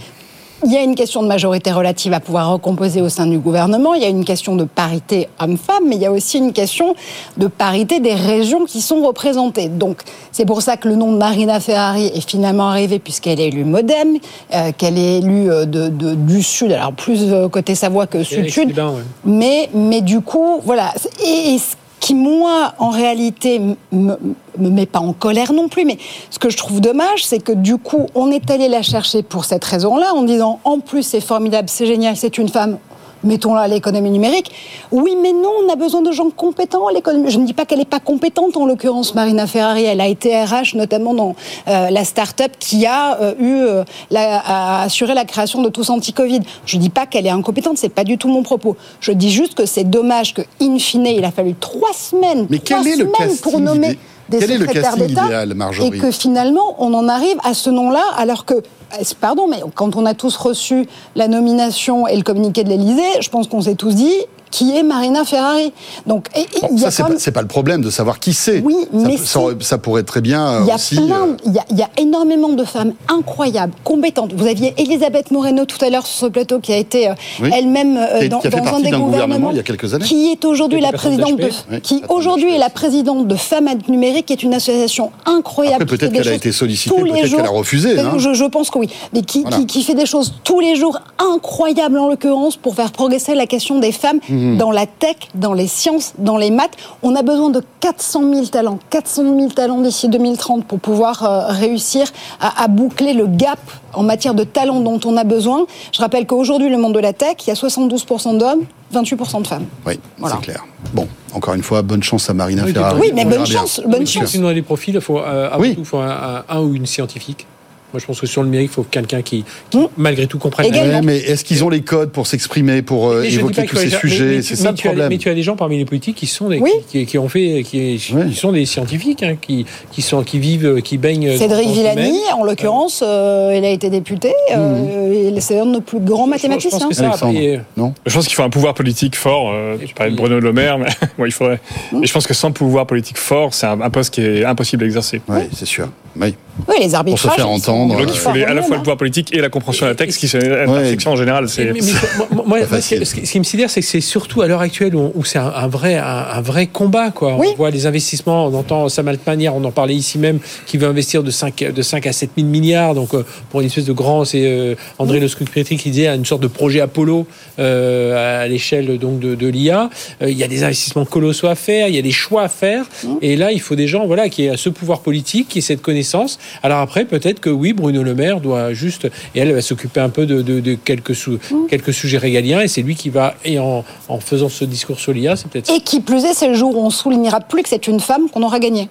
il y a une question de majorité relative à pouvoir recomposer au sein du gouvernement. Il y a une question de parité homme-femme, mais il y a aussi une question de parité des régions qui sont représentées. Donc, c'est pour ça que le nom de Marina Ferrari est finalement arrivé, puisqu'elle est élue Modem, euh, qu'elle est élue euh, de, de- du Sud, alors plus euh, côté Savoie que Sud-Sud. Ouais. Mais, mais du coup, voilà. Et, et ce qui, moi, en réalité, me me met pas en colère non plus, mais ce que je trouve dommage, c'est que du coup, on est allé la chercher pour cette raison-là, en disant, en plus, c'est formidable, c'est génial, c'est une femme. Mettons-la à l'économie numérique. Oui, mais non, on a besoin de gens compétents à l'économie. Je ne dis pas qu'elle n'est pas compétente, en l'occurrence, Marina Ferrari. Elle a été RH, notamment dans euh, la start-up qui a euh, eu euh, la- à assurer la création de tous anti-Covid. Je ne dis pas qu'elle est incompétente, c'est pas du tout mon propos. Je dis juste que c'est dommage que, in fine, il a fallu trois semaines, Mais trois quel est le semaines casting pour nommer des quel secrétaires d'État et que finalement on en arrive à ce nom-là alors que euh, pardon mais quand on a tous reçu la nomination et le communiqué de l'Élysée je pense qu'on s'est tous dit qui est Marina Ferrari donc et- et Bon, ça, a c'est pas, même- c'est pas le problème de savoir qui c'est. Oui, ça, mais ça, ça pourrait très bien euh, il y a aussi. euh, il y y a énormément de femmes incroyables, compétentes. Vous aviez Elisabeth Moreno tout à l'heure sur ce plateau qui a été euh, Oui. elle-même euh, dans, qui a fait dans un des d'un gouvernement gouvernements, il y a quelques années. qui est aujourd'hui la présidente de. Oui, qui aujourd'hui est la présidente de Femmes Numérique, qui est une association incroyable. Peut-être qu'elle a été sollicitée, tous les peut-être jours. qu'elle a refusé, hein. Je, je pense que oui, mais qui, Voilà. qui, qui fait des choses tous les jours incroyables en l'occurrence pour faire progresser la question des femmes Mhm. dans la tech, dans les sciences, dans les maths. On a besoin de 400 000 talents, 400 000 talents d'ici 2030 pour pouvoir euh, réussir à, à boucler le gap en matière de talents dont on a besoin. Je rappelle qu'aujourd'hui, le monde de la tech, il y a 72% d'hommes, 28% de femmes. Oui, Voilà. c'est clair. Bon, encore une fois, bonne chance à Marina Oui, Ferrari. Oui, mais On bonne verra bien. chance, bonne sûr. chance. Sinon, dans les profils, il faut, euh, avant Oui. tout, il faut un, un- un ou une scientifique. Moi, je pense que sur le numérique, il faut quelqu'un qui, qui, Mm. malgré tout, comprenne. Ouais, mais est-ce qu'ils ont les codes pour s'exprimer, pour euh, évoquer tous ces sujets? C'est tu- ça le as- problème. Mais tu as des gens parmi les politiques qui sont des, Oui. qui, qui- ont fait, qui, Oui. sont des scientifiques, hein, qui, qui sont, qui vivent, qui baignent. Cédric Villani, en l'occurrence, euh, il a été député. euh, et C'est un de nos plus grands Je pense- je pense mathématiciens. que ça, non? Je pense qu'il faut un pouvoir politique fort. euh, tu parlais de Bruno Le Maire, mais il faudrait. Et je pense que sans pouvoir politique fort, c'est un, un poste qui est impossible à exercer. Oui, c'est sûr. Oui. Oui, les arbitrages. faire ils sont- entendre, Donc euh, il faut les- à la fois le pouvoir politique et la compréhension de la texte, qui c'est l'intersection en général. Mais- C'est mais- mais moi- moi- moi, Pas ce, qui, me sidère, c'est que c'est surtout à l'heure actuelle où, où c'est un, un vrai, un, un vrai combat. Quoi. Oui. On voit les investissements, on entend Sam Altmanière, on en parlait ici même, qui veut investir de 5, de 5 à 7 000 milliards. Donc euh, pour une espèce de grand, c'est euh, André Le Scrucretti qui disait une sorte de projet Apollo euh, à l'échelle donc de, de l'IA. Euh, il y a des investissements colossaux à faire, il y a des choix à faire. Et là, il faut des gens voilà, qui aient ce pouvoir politique, qui aient cette connaissance. Alors après, peut-être que oui, Bruno Le Maire doit juste, et elle va s'occuper un peu de, de- de quelques, sou- quelques sujets régaliens, et c'est lui qui va, et en, en faisant ce discours sur l'IA, c'est peut-être Et qui plus est, c'est le jour où on soulignera plus que c'est une femme qu'on aura gagné.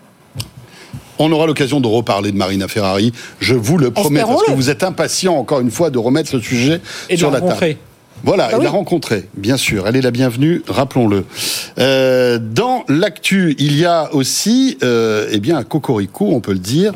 On aura l'occasion de reparler de Marina Ferrari, je vous le promets, parce que vous êtes impatient, encore une fois, de remettre le sujet et sur la la table. Voilà, de oui. la rencontrer, bien sûr. Elle est la bienvenue, rappelons-le. Euh, dans l'actu, il y a aussi, euh, eh bien, à Cocorico, on peut le dire,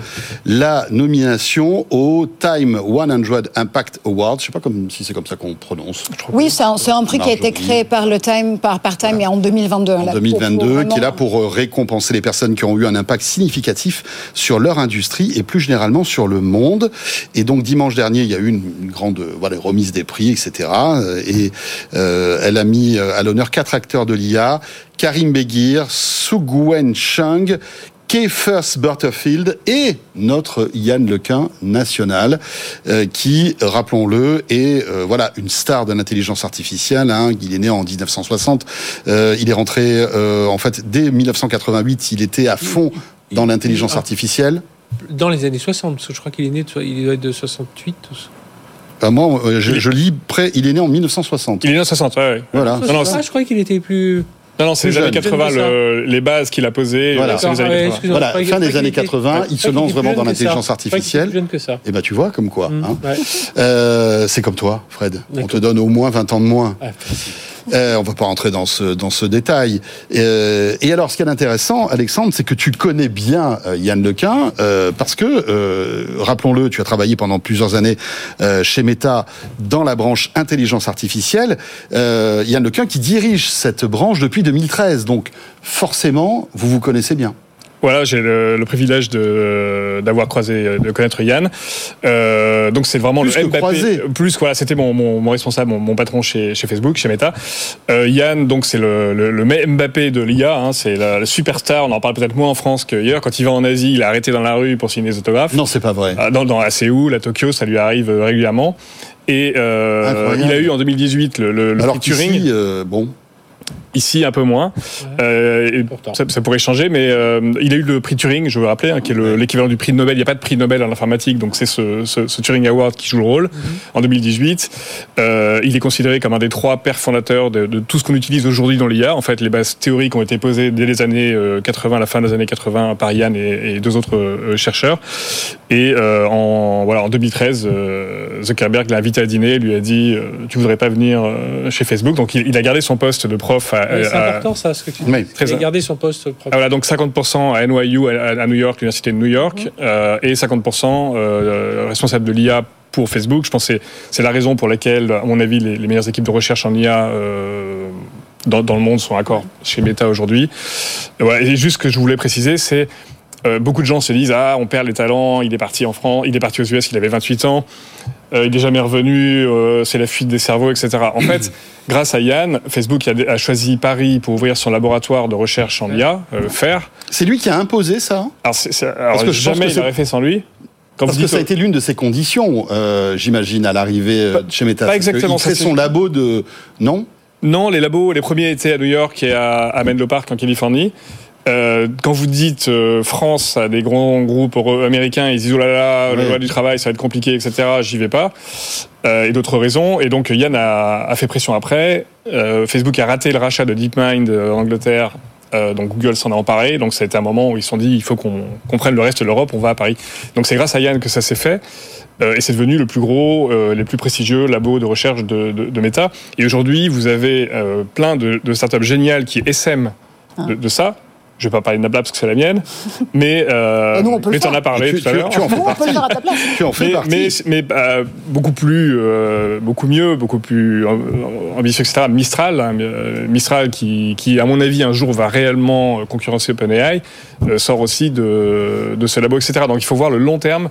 la nomination au Time 100 Impact Award. Je sais pas comme, si c'est comme ça qu'on prononce. Oui, c'est un, prix qui a été créé par le Time, par, par Time et en 2022. en là, pour- 2022, pour vraiment- qui est là pour euh, récompenser les personnes qui ont eu un impact significatif sur leur industrie et plus généralement sur le monde. Et donc dimanche dernier, il y a eu une, une grande euh, voilà, remise des prix, etc. Euh, Et euh, elle a mis euh, à l'honneur quatre acteurs de l'IA Karim Beguir, Sugwen Chung. First Butterfield et notre Yann Lequin national, euh, qui, rappelons-le, est euh, voilà une star de l'intelligence artificielle. Hein. Il est né en 1960. Euh, il est rentré, en fait, dès 1988, il était à fond dans l'intelligence artificielle. Dans les années 60, parce que je crois qu'il est né, de, il doit être de 68. ou so- Euh, moi, euh, je, je lis près. Il est né en 1960. Il est né en 60, ouais, ouais. Voilà. Non, non, ah, je croyais qu'il était plus. Non, non, c'est les années jeune. 80, Jeune que ça. le- les bases qu'il a posées. Voilà. C'est les D'accord, années ouais, 80. excusez-moi, Voilà, je croyais fin des années qu'il était- 80, je il se lance vraiment dans l'intelligence artificielle. plus jeune que ça. Et ben tu vois comme quoi. Mm, hein. ouais. Euh, c'est comme toi, Fred. On te donne au moins 20 ans de moins. Ah, Euh, on va pas rentrer dans ce dans ce détail. Euh, et alors, ce qui est intéressant, Alexandre, c'est que tu connais bien euh, Yann Lequin euh, parce que, rappelons-le, tu as travaillé pendant plusieurs années chez Meta dans la branche intelligence artificielle. Yann Lequin qui dirige cette branche depuis 2013. Donc, forcément, vous vous connaissez bien. Voilà, j'ai le, le privilège de d'avoir croisé, de connaître Yann. Euh, donc c'est vraiment Plus le que Mbappé. croisé. Plus voilà, c'était mon, mon, mon responsable, mon, mon patron chez, chez Facebook, chez Meta. Euh, Yann, donc c'est le, le, le Mbappé de l'IA. Hein, c'est la, la superstar. On en parle peut-être moins en France qu'ailleurs. Quand il va en Asie, il est arrêté dans la rue pour signer des autographes. Non, c'est pas vrai. Ah, Dans, dans à Séoul, à Tokyo, ça lui arrive euh, régulièrement. Et euh, il a eu en 2018 le, le, Alors prix Turing. qu'ici, euh, bon, Ici, un peu moins. Euh, ça, ça pourrait changer, mais euh, il a eu le prix Turing, je veux rappeler, hein, qui est le- l'équivalent du prix Nobel. Il n'y a pas de prix Nobel en informatique, donc c'est ce, ce, ce Turing Award qui joue le rôle en 2018. Euh, il est considéré comme un des trois pères fondateurs de, de tout ce qu'on utilise aujourd'hui dans l'IA. En fait, les bases théoriques ont été posées dès les années euh, 80, à la fin des années 80, par Yann et, et deux autres chercheurs. Et en, voilà, en 2013, euh, Zuckerberg l'a invité à dîner, lui a dit Tu voudrais pas venir chez Facebook? Donc il, il a gardé son poste de prof à, C'est à- important ça, ce que tu dis. Oui. Très Il a bien. gardé son poste propre. ah, voilà, donc 50% à NYU, à, New York, l'université de New York, euh, et 50% euh, responsable de l'IA pour Facebook. Je pense que c'est- c'est la raison pour laquelle, à mon avis, les, les meilleures équipes de recherche en IA euh, dans, dans le monde sont accords chez Meta aujourd'hui. Et, voilà, et juste ce que je voulais préciser, c'est euh, beaucoup de gens se disent ah on perd les talents, il est parti en France, il est parti aux US, il avait 28 ans, euh, il est jamais revenu, euh, c'est la fuite des cerveaux, etc. En fait, grâce à Yann, Facebook a, a choisi Paris pour ouvrir son laboratoire de recherche en IA, euh, le faire. c'est lui qui a imposé ça. hein? Alors, c'est- c'est- alors, Parce que jamais que il c'est- l'aurait fait sans lui. Quand Parce que ça a été l'une de ses conditions, euh, j'imagine, à l'arrivée Pas- chez Meta. pas C'est exactement, ça, son c'est- labo de... Non? Non, les labos, les premiers étaient à New York et à, à Menlo Park en Californie. Euh, quand vous dites euh, France à des grands groupes américains, ils disent oh là là, le loi du travail, ça va être compliqué, etc. J'y vais pas. Euh, et d'autres raisons. Et donc Yann a, a fait pression après. Facebook a raté le rachat de DeepMind en Angleterre. Donc Google s'en a emparé. Donc ça a été un moment où ils se sont dit il faut qu'on qu'on prenne le reste de l'Europe, on va à Paris. Donc c'est grâce à Yann que ça s'est fait. Et c'est devenu le plus gros, euh, les plus prestigieux labos de recherche de, de, de Meta. Et aujourd'hui, vous avez euh, plein de, de startups géniales qui essaiment de, de ça. Je vais pas parler de Nabla parce que c'est la mienne, mais, euh, le mais t'en as parlé tu, tout à l'heure. tu en fais partie. Tu en fais Mais, partie. mais, mais, euh, beaucoup plus, euh, beaucoup mieux, beaucoup plus euh, ambitieux, etc. Mistral, hein, euh, Mistral qui, qui, à mon avis, un jour va réellement concurrencer OpenAI, euh, sort aussi de, de ce labo, etc. Donc il faut voir le long terme.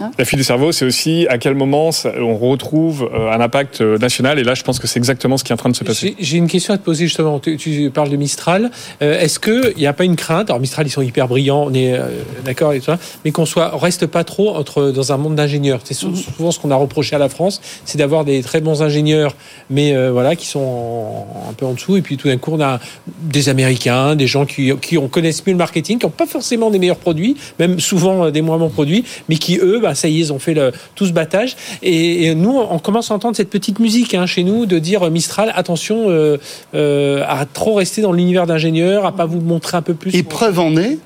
Ah. La fuite des cerveaux, c'est aussi à quel moment on retrouve euh, un impact euh, national. Et là, je pense que c'est exactement ce qui est en train de se passer. J'ai une question à te poser justement. Tu, tu parles de Mistral. Euh, Est-ce qu'il n'y a pas une crainte? Alors Mistral, ils sont hyper brillants, on est euh, d'accord et tout ça, mais qu'on soit, on reste pas trop entre dans un monde d'ingénieurs. C'est sou- souvent ce qu'on a reproché à la France, c'est d'avoir des très bons ingénieurs, mais euh, voilà, qui sont en- un peu en dessous. Et puis tout d'un coup, on a des Américains, des gens qui, qui on connaissent mieux le marketing, qui n'ont pas forcément des meilleurs produits, même souvent des moins bons produits, mais qui eux, bah, ça y est, ils ont fait le, tout ce battage. Et, et nous, on commence à entendre cette petite musique hein, chez nous de dire euh, Mistral, attention euh, euh, à trop rester dans l'univers d'ingénieur, à pas vous montrer un peu plus. Et preuve en est,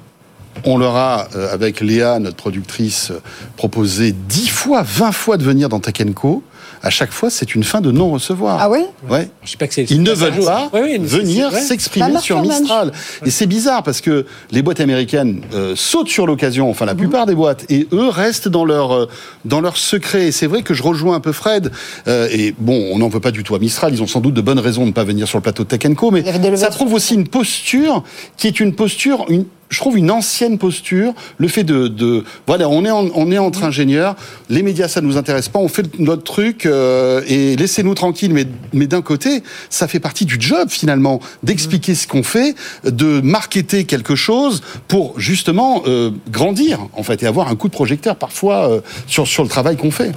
on leur a, euh, avec Léa, notre productrice, proposé 10 fois, 20 fois de venir dans Tech Co. À chaque fois, c'est une fin de non-recevoir. Ah oui Ouais. Je sais pas que c'est. Ils ne veulent pas venir s'exprimer sur. Mistral. Et c'est bizarre parce que les boîtes américaines euh, sautent sur l'occasion, enfin Mhm. la plupart des boîtes, et eux restent dans leur, euh, dans leur secret. Et c'est vrai que je rejoins un peu Fred. euh, et bon, on n'en veut pas du tout à Mistral. Ils ont sans doute de bonnes raisons de ne pas venir sur le plateau de Tech Co. Mais ça prouve aussi une posture qui est une posture, une, je trouve une ancienne posture. Le fait de, de voilà, on est, en- on est entre ingénieurs. Les médias, ça nous intéresse pas. On fait notre truc euh, et laissez-nous tranquilles. Mais, mais d'un côté, ça fait partie du job finalement d'expliquer ce qu'on fait, de marketer quelque chose pour justement euh, grandir en fait et avoir un coup de projecteur parfois euh, sur sur le travail qu'on fait.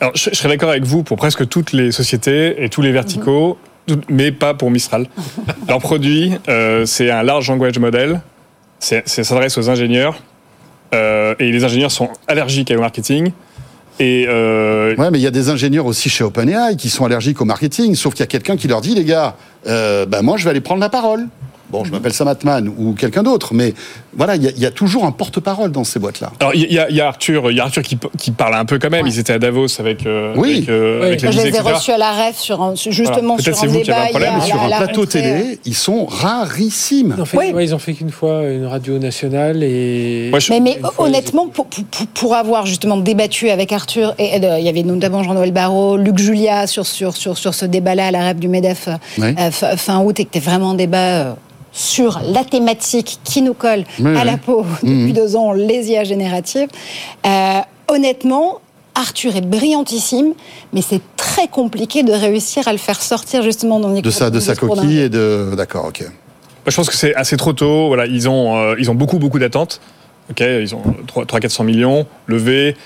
Alors, je, je serais d'accord avec vous pour presque toutes les sociétés et tous les verticaux, tout- mais pas pour Mistral. Leur produit, euh, c'est un large language model. Ça s'adresse aux ingénieurs. euh, et les ingénieurs sont allergiques au marketing. Et euh, Ouais, mais il y a des ingénieurs aussi chez OpenAI qui sont allergiques au marketing, sauf qu'il y a quelqu'un qui leur dit les gars, euh, bah moi je vais aller prendre la parole. Bon, je m'appelle Sam Altman ou quelqu'un d'autre, mais voilà, il y, a- il y a toujours un porte-parole dans ces boîtes-là. Alors il y, a- il y a Arthur, il y a Arthur qui, qui parle un peu quand même. Ouais. Ils étaient à Davos avec euh, Oui. avec, euh, Oui. avec je les ai reçus à la REF sur un- justement Peut-être sur c'est un vous qui avez un débat. problème, a- sur un la plateau rentrée. télé, ils sont rarissimes. Ils ont fait, Oui. ouais, ils ont fait qu'une fois une radio nationale et. Je- Mais, mais Une fois, honnêtement, pour, pour, pour avoir justement débattu avec Arthur, et, euh, il y avait notamment Jean-Noël Barrot, Luc Julia sur, sur, sur, sur ce débat-là à la REP du MEDEF euh, Oui. euh, fin, fin août, et que c'était vraiment un débat euh, sur la thématique qui nous colle Oui, à oui. la peau depuis deux ans, les IA génératives. Euh, honnêtement, Arthur est brillantissime, mais c'est très compliqué de réussir à le faire sortir justement dans De sa, de sa coquille et de. D'accord, ok. Je pense que c'est assez trop tôt. Voilà, ils ont, euh, ils ont beaucoup, beaucoup d'attentes. Ok, ils ont 300-400 millions levés.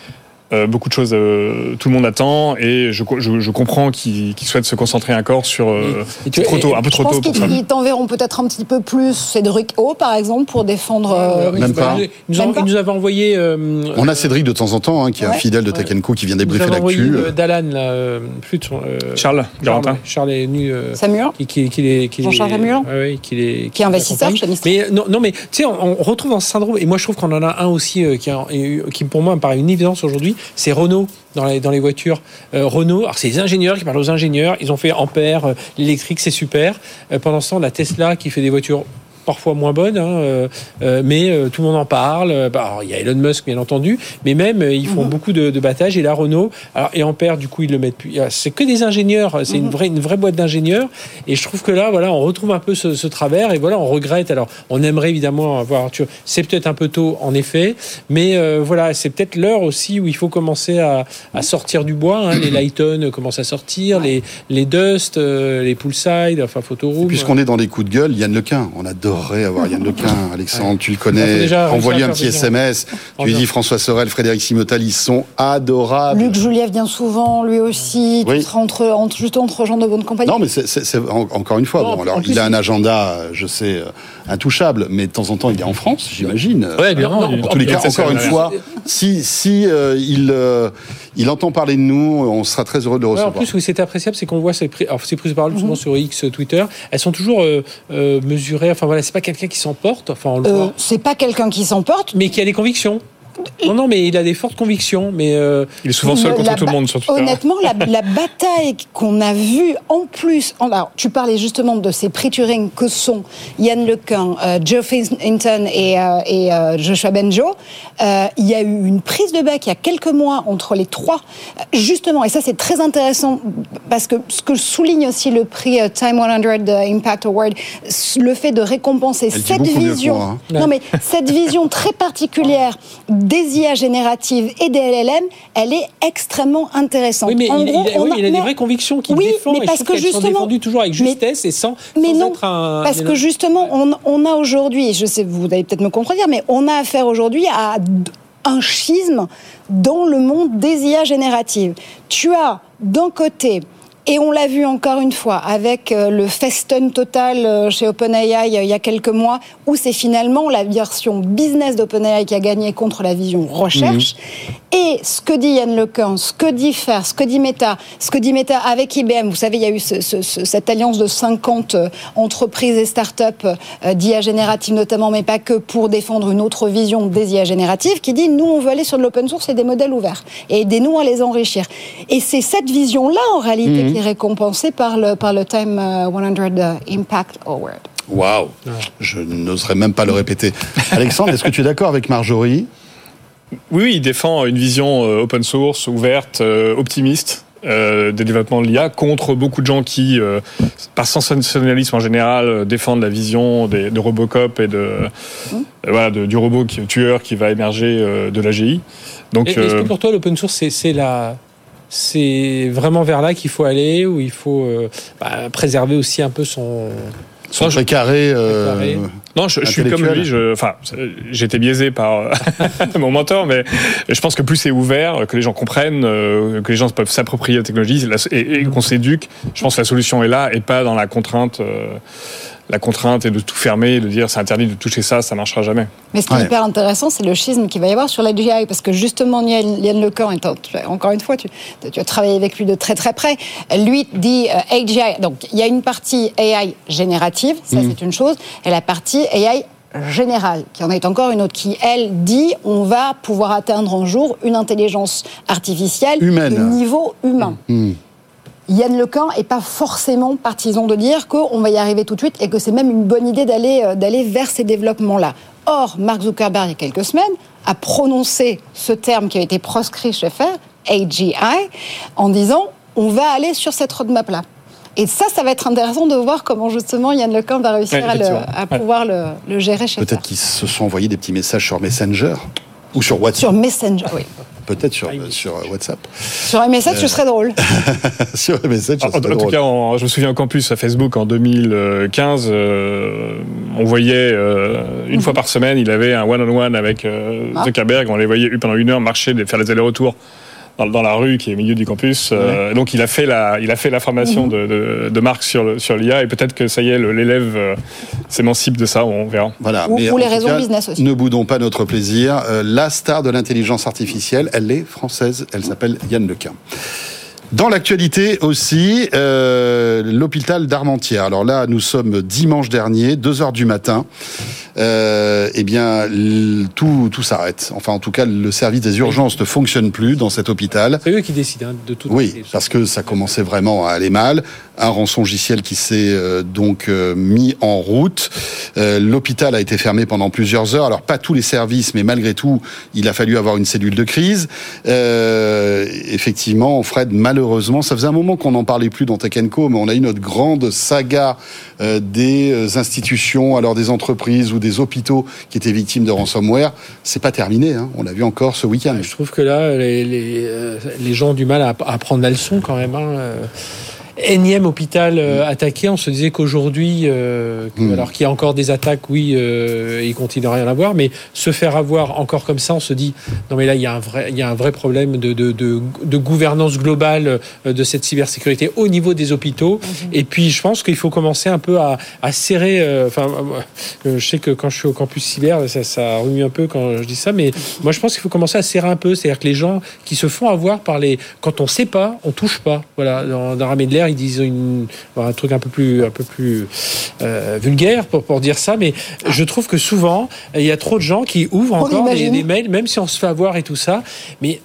Euh, beaucoup de choses, euh, tout le monde attend, et je, co- je, je comprends qu'ils souhaitent se concentrer encore sur. euh, Et trop tôt, un peu Je trop pense tôt pour ils t'enverront peut-être un petit peu plus Cédric O, par exemple, pour défendre. euh, Même pas. Nous, Même pas. ils nous avaient envoyé. euh, On a Cédric de temps en temps, hein, qui est un fidèle de Co, qui vient débriefer l'actu. euh, Dalan, là, plus de son. euh, Charles, Garantin. ouais, Charles est venu. euh, Samuel qui, qui, qui les, qui Jean-Charles ouais, ouais, qui les, Qui est investisseur. Mais non, non, mais tu sais, on, on retrouve un syndrome. Et moi, je trouve qu'on en a un aussi euh, qui, a- qui, pour moi, me paraît une évidence aujourd'hui. C'est Renault dans les, voitures. Euh, Renault, alors c'est les ingénieurs qui parlent aux ingénieurs. Ils ont fait Ampère, euh, l'électrique, c'est super. Euh, pendant ce temps, la Tesla qui fait des voitures parfois moins bonnes, hein, euh, euh, mais euh, tout le monde en parle. Bah, alors, il y a Elon Musk, bien entendu, mais même euh, ils font beaucoup de, de battages. Et la Renault, alors, et Ampère, du coup, ils le mettent plus. Ah, C'est que des ingénieurs. C'est une vraie, une vraie boîte d'ingénieurs. Et je trouve que là, voilà, on retrouve un peu ce, ce travers. Et voilà, on regrette. Alors, on aimerait évidemment avoir Arthur. C'est peut-être un peu tôt, en effet, mais euh, voilà, c'est peut-être l'heure aussi où il faut commencer à, à sortir du bois. hein. Les Lighton commencent à sortir, les, les Dust, euh, les Poolside, enfin Photoroom. Puisqu'on est dans les coups de gueule, Yann Lequin. On adorerait avoir Yann Lequin. Alexandre, tu le connais. Envoie-lui un petit. SMS. Tu lui dis François Sorel, Frédéric Simotal, ils sont adorables. Luc Juliet vient souvent, lui aussi. Oui. Tu seras entre, entre, juste entre gens de bonne compagnie. Non, mais c'est c'est- c'est- en- encore une fois, Non, bon, en alors plus, il a un agenda, je sais, euh, intouchable, mais de temps en temps, il est en France, j'imagine. Ouais, bien. Non, non, En tous les cas, encore une fois, si si euh, il euh, il entend parler de nous, on sera très heureux de le Ouais, en recevoir. plus, oui, c'est appréciable, c'est qu'on voit ces, pri- alors, ces prises de parole souvent sur X, Twitter, elles sont toujours euh, euh, mesurées. Enfin voilà, c'est pas quelqu'un qui s'emporte, enfin on le Euh, voit, c'est pas quelqu'un qui s'emporte. mais qui a des convictions. Non, non, mais il a des fortes convictions, mais euh, Il est souvent seul contre tout le monde sur Twitter. Honnêtement, la, la bataille qu'on a vue en plus. en- alors, tu parlais justement de ces prix Turing que sont Yann Lequin, euh, Joe Hinton et, euh, et euh, Joshua Benjo. Euh, il y a eu une prise de bec il y a quelques mois entre les trois, justement, et ça c'est très intéressant parce que ce que souligne aussi le prix euh, Time 100 Impact Award, le fait de récompenser Elle cette vision, moi, hein. non mais cette vision très particulière des IA génératives et des LLM, elle est extrêmement intéressante. oui, mais En il, gros, il- oui, a- il a des vraies convictions qu'il Oui, défend, mais et je parce trouve que qu'elles sont défendues toujours avec mais- justesse et sans, mais sans non, être un. parce que justement, on, on a aujourd'hui, je sais, vous allez peut-être me contredire, mais on a affaire aujourd'hui à un schisme dans le monde des IA génératives. Tu as d'un côté, et on l'a vu encore une fois avec euh, le festin total euh, chez OpenAI euh, il y a quelques mois, où c'est finalement la version business d'OpenAI qui a gagné contre la vision recherche. Et ce que dit Yann Lequin, ce que dit Fer, ce que dit Meta, ce que dit Meta avec IBM, vous savez, il y a eu ce- ce- ce- cette alliance de 50 euh, entreprises et start-up euh, d'IA générative notamment, mais pas que, pour défendre une autre vision des IA génératives, qui dit nous, on veut aller sur de l'open source et des modèles ouverts, et aidez-nous à les enrichir. Et c'est cette vision-là, en réalité, qui est récompensée par le, par le Time euh, 100 Impact Award. Waouh Je n'oserais même pas le répéter. Alexandre, est-ce que tu es d'accord avec Marjorie? Oui, oui, il défend une vision euh, open source, ouverte, euh, optimiste. euh, des développements de l'IA contre beaucoup de gens qui, euh, par sensationnalisme en général, euh, défendent la vision des, de Robocop et de, euh, voilà, de- du robot qui, tueur qui va émerger euh, de l'AGI. Donc, Et- Est-ce euh, que pour toi, l'open source, c'est la. C'est vraiment vers là qu'il faut aller, où il faut euh, bah, préserver aussi un peu son. Son Non, je- précaré, euh. Non, je, je suis comme lui. Je, enfin, j'ai été biaisé par mon mentor, mais je pense que plus c'est ouvert, que les gens comprennent, euh, que les gens peuvent s'approprier la technologie et, et qu'on s'éduque, je pense que la solution est là et pas dans la contrainte euh, la contrainte et de tout fermer, de dire c'est interdit de toucher ça, ça marchera jamais. Mais ce qui est hyper intéressant, c'est le schisme qu'il va y avoir sur la GI, parce que justement, Yann, Lecan, encore une fois, tu, tu as travaillé avec lui de très très près, lui dit euh, AGI, donc il y a une partie AI générative, ça Mm. c'est une chose, et la partie AI générale, qui en est encore une autre, qui elle dit on va pouvoir atteindre un jour une intelligence artificielle Humaine. de niveau humain. Hmm. Yann Lecan n'est pas forcément partisan de dire qu'on va y arriver tout de suite et que c'est même une bonne idée d'aller euh, d'aller vers ces développements-là. Or, Mark Zuckerberg, il y a quelques semaines, a prononcé ce terme qui a été proscrit chez FAIR, AGI, en disant on va aller sur cette roadmap-là. Et ça, ça va être intéressant de voir comment justement Yann Lecan va réussir Ouais, à, le- effectivement. à Ouais. pouvoir le, le gérer chez Peut-être qu'ils se sont envoyés des petits messages sur Messenger ou sur WhatsApp. Sur Messenger, oui. Peut-être sur, sur euh, WhatsApp. Sur un message, ce serait drôle. sur Messenger, ça En, en serait tout drôle. cas, en- je me souviens qu'en plus à Facebook en 2015, euh, on voyait euh, une fois par semaine, il avait un one-on-one avec euh, Ah. Zuckerberg. On les voyait pendant une heure marcher, faire les allers-retours dans, dans la rue qui est au milieu du campus. Euh, donc il a fait la, il a fait la formation de, de, de Marc sur le- sur l'IA et peut-être que ça y est, le- l'élève euh, s'émancipe de ça. On verra. Voilà, Ou- mais ou les raisons cas, business aussi. Ne boudons pas notre plaisir. Euh, la star de l'intelligence artificielle, elle est française. Elle s'appelle Yann Lequin. Dans l'actualité aussi, euh, l'hôpital d'Armentières. Alors là, nous sommes dimanche dernier, 2 heures du matin. Euh, eh bien, tout, tout s'arrête. Enfin, en tout cas, le service des urgences ne fonctionne plus dans cet hôpital. C'est eux qui décident hein, de tout. Oui, parce que ça commençait vraiment à aller mal. Un rançongiciel qui s'est euh, donc mis en route. L'hôpital a été fermé pendant plusieurs heures. Alors pas tous les services, mais malgré tout, il a fallu avoir une cellule de crise. Effectivement, Fred, malheureusement, ça faisait un moment qu'on n'en parlait plus dans Tech Co, mais on a eu notre grande saga euh, des euh, institutions, alors des entreprises ou des hôpitaux qui étaient victimes de ransomware. C'est pas terminé. Hein. On l'a vu encore ce week-end. Je trouve que là, euh, les gens ont du mal à, à prendre la leçon quand même. Hein. Énième hôpital euh, attaqué, on se disait qu'aujourd'hui, euh, que- Mm. alors qu'il y a encore des attaques, oui, euh, il continue à rien avoir, mais se faire avoir encore comme ça, on se dit non mais là il y a un vrai, il y a un vrai problème de, de, de, de gouvernance globale euh, de cette cybersécurité au niveau des hôpitaux. Et puis je pense qu'il faut commencer un peu à, à serrer. Enfin, euh, je sais que quand je suis au campus cyber, ça, ça remue un peu quand je dis ça, mais moi je pense qu'il faut commencer à serrer un peu. C'est-à-dire que les gens qui se font avoir par les, quand on sait pas, on touche pas. Voilà, dans, dans Ramé de l'air, ils disent une, un truc un peu plus, un peu plus euh, vulgaire pour, pour dire ça, mais je trouve que souvent il y a trop de gens qui ouvrent On encore des, des mails, même si on se fait avoir et tout ça, mais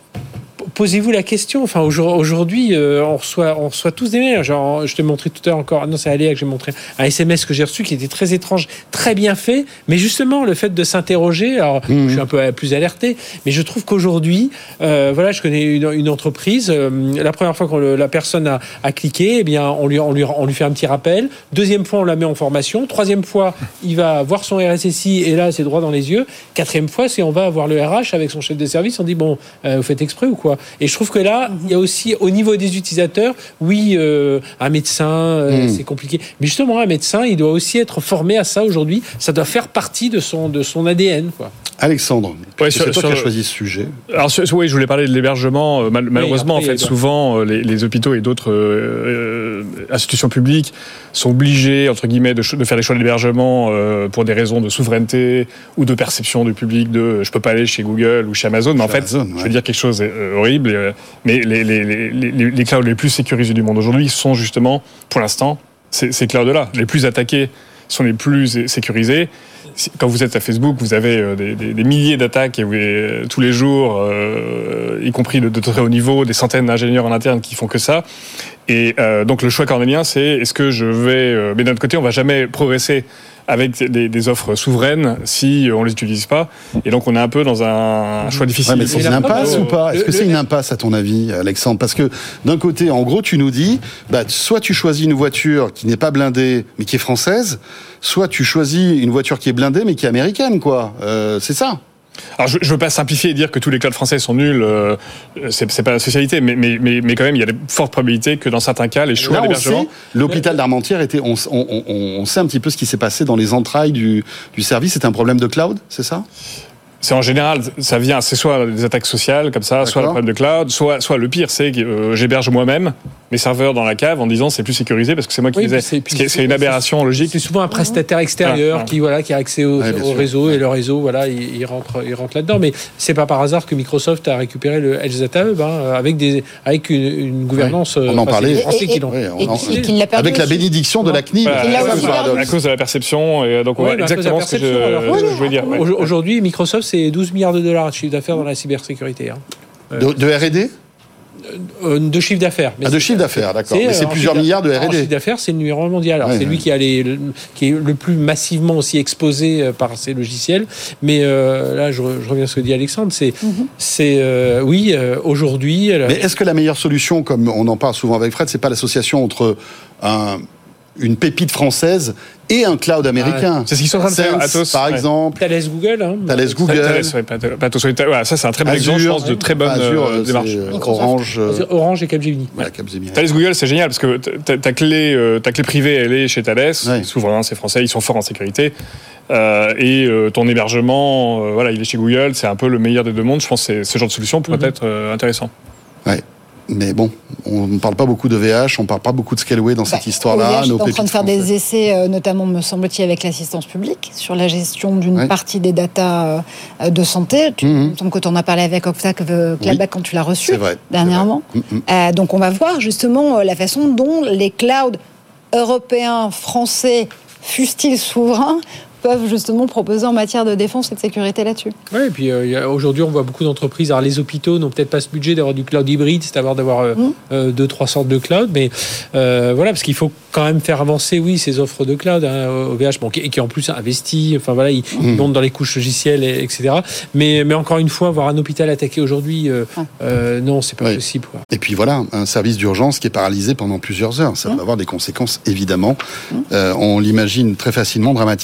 posez-vous la question. Enfin, aujourd- aujourd'hui, euh, on reçoit, on reçoit tous des mails. Genre, je t'ai montré tout à l'heure encore. Non, c'est Aléa que j'ai montré un SMS que j'ai reçu qui était très étrange, très bien fait. Mais justement, le fait de s'interroger. Alors, je suis un peu plus alerté, mais je trouve qu'aujourd'hui, euh, voilà, je connais une, une entreprise. euh, la première fois que la personne a, a cliqué, eh bien, on lui, on lui, on lui fait un petit rappel. Deuxième fois, on la met en formation. Troisième fois, il va voir son RSSI et là, c'est droit dans les yeux. Quatrième fois, c'est on va voir le RH avec son chef de service. On dit bon, euh, vous faites exprès ou quoi? Et je trouve que là, il y a aussi au niveau des utilisateurs, oui, euh, un médecin, euh, Mm. c'est compliqué. Mais justement, un médecin, il doit aussi être formé à ça aujourd'hui. Ça doit faire partie de son de son ADN, quoi. Alexandre, Ouais, c'est toi sur qui as choisi ce sujet. Alors sur- oui, je voulais parler de l'hébergement. Euh, mal- malheureusement, après, en fait, souvent euh, les, les hôpitaux et d'autres euh, institutions publiques sont obligés entre guillemets de, faire des choix d'hébergement euh, pour des raisons de souveraineté ou de perception du public de je peux pas aller chez Google ou chez Amazon. Mais en fait, Amazon, je veux dire quelque chose horrible. euh, mais les, les, les, les, les clouds les plus sécurisés du monde aujourd'hui sont justement, pour l'instant, ces, ces clouds-là. Les plus attaqués sont les plus sécurisés. Quand vous êtes à Facebook, vous avez euh, des, milliers d'attaques euh, tous les jours, euh, y compris de, très haut niveau, des centaines d'ingénieurs en interne qui font que ça. Et donc le choix cornélien, c'est est-ce que je vais... mais d'un autre côté, on va jamais progresser avec des, des offres souveraines si on les utilise pas. Et donc on est un peu dans un choix difficile. Ouais, mais c'est une impasse ou pas? Est-ce que c'est une impasse à ton avis, Alexandre? Parce que d'un côté, en gros, tu nous dis, bah, soit tu choisis une voiture qui n'est pas blindée mais qui est française, soit tu choisis une voiture qui est blindée mais qui est américaine, quoi. Euh, c'est ça? Alors, je, je veux pas simplifier et dire que tous les clouds français sont nuls. euh, c'est c'est pas la spécialité, mais, mais, mais, mais quand même, il y a de fortes probabilités que dans certains cas, les choix d'hébergement. l'hôpital d'Armentières était, on, on- on- on sait un petit peu ce qui s'est passé dans les entrailles du, du service. C'est un problème de cloud, c'est ça? C'est en général, ça vient, c'est soit des attaques sociales comme ça, soit le problème de cloud, soit, soit le pire, c'est que euh, j'héberge moi-même mes serveurs dans la cave en disant c'est plus sécurisé parce que c'est moi qui Oui, les ai. c'est- une aberration logique. C'est souvent un prestataire extérieur Ah, qui voilà qui a accès au, Ouais, réseau et le réseau voilà il, il rentre il rentre là-dedans. Mais c'est pas par hasard que Microsoft a récupéré le Edge Data Hub hein, avec des avec une, une gouvernance. Ouais, on en euh, parlait. Français Et- l'ont. Et en- qui- perdu Avec la bénédiction de la CNIL. À, cause, de la perception, et donc exactement ce que je, perception, alors. ce que je voulais dire. Aujourd'hui, Microsoft c'est 12 milliards de dollars de chiffre d'affaires dans la cybersécurité. Hein. De, de R&D Euh, de chiffre d'affaires. Ah, de chiffre d'affaires, d'accord. Mais euh, c'est en plusieurs milliards de R&D. chiffre d'affaires, c'est le numéro un mondial. Ouais, c'est lui qui, a les- le, qui est le plus massivement aussi exposé euh, par ses logiciels. Mais euh, là, je, re- je reviens à ce que dit Alexandre. C'est, c'est euh, oui, euh, aujourd'hui. euh, Mais est-ce que la meilleure solution, comme on en parle souvent avec Fred, c'est pas l'association entre un- une pépite française et un cloud américain C'est ce qu'ils sont en train de faire, Atos, par ouais. exemple. Thales Google. Hein, Thales Google. Thales, ouais, pas- pas tous, ouais, voilà, ça c'est un très bon exemple, je pense, de très bonne Azure, euh, démarche. euh. Orange. euh, Orange et Capgemini. Capgemini. Thales Google, c'est génial parce que ta, clé, euh, ta clé privée, elle est chez Thales, Ouais. souverain, c'est français, ils sont forts en sécurité. Euh, et euh, ton hébergement, euh, voilà, il est chez Google, c'est un peu le meilleur des deux mondes. Je pense que ce genre de solution pourrait Mhm. être euh, intéressant. Ouais. Mais bon, on ne parle pas beaucoup de VH, on ne parle pas beaucoup de Scaleway dans cette Bah, histoire-là. OVH est en train de faire des essais, euh, notamment, me semble-t-il, avec l'assistance publique, sur la gestion d'une partie des datas euh, de santé. Tu, Mhm. Me semble que tu en as parlé avec Octac euh, Clabac quand tu l'as reçu vrai. dernièrement. vrai. Mm, mm. Euh, donc on va voir justement euh, la façon dont les clouds européens, français, fussent-ils souverains, peuvent justement proposer en matière de défense et de sécurité là-dessus. Ouais, et puis euh, aujourd'hui, on voit beaucoup d'entreprises. Alors, les hôpitaux n'ont peut-être pas ce budget d'avoir du cloud hybride, c'est-à-dire d'avoir euh, Mhm. euh, deux, trois sortes de cloud. Mais euh, voilà, parce qu'il faut quand même faire avancer, oui, ces offres de cloud, hein, OVH, bon, qui, et qui en plus investit. Enfin voilà, ils ils montent dans les couches logicielles, et- etc. Mais, mais encore une fois, voir un hôpital attaqué aujourd'hui, euh, euh, non, c'est pas possible. quoi. Et puis voilà, un service d'urgence qui est paralysé pendant plusieurs heures. Ça va avoir des conséquences, évidemment, euh, on l'imagine très facilement dramatiques.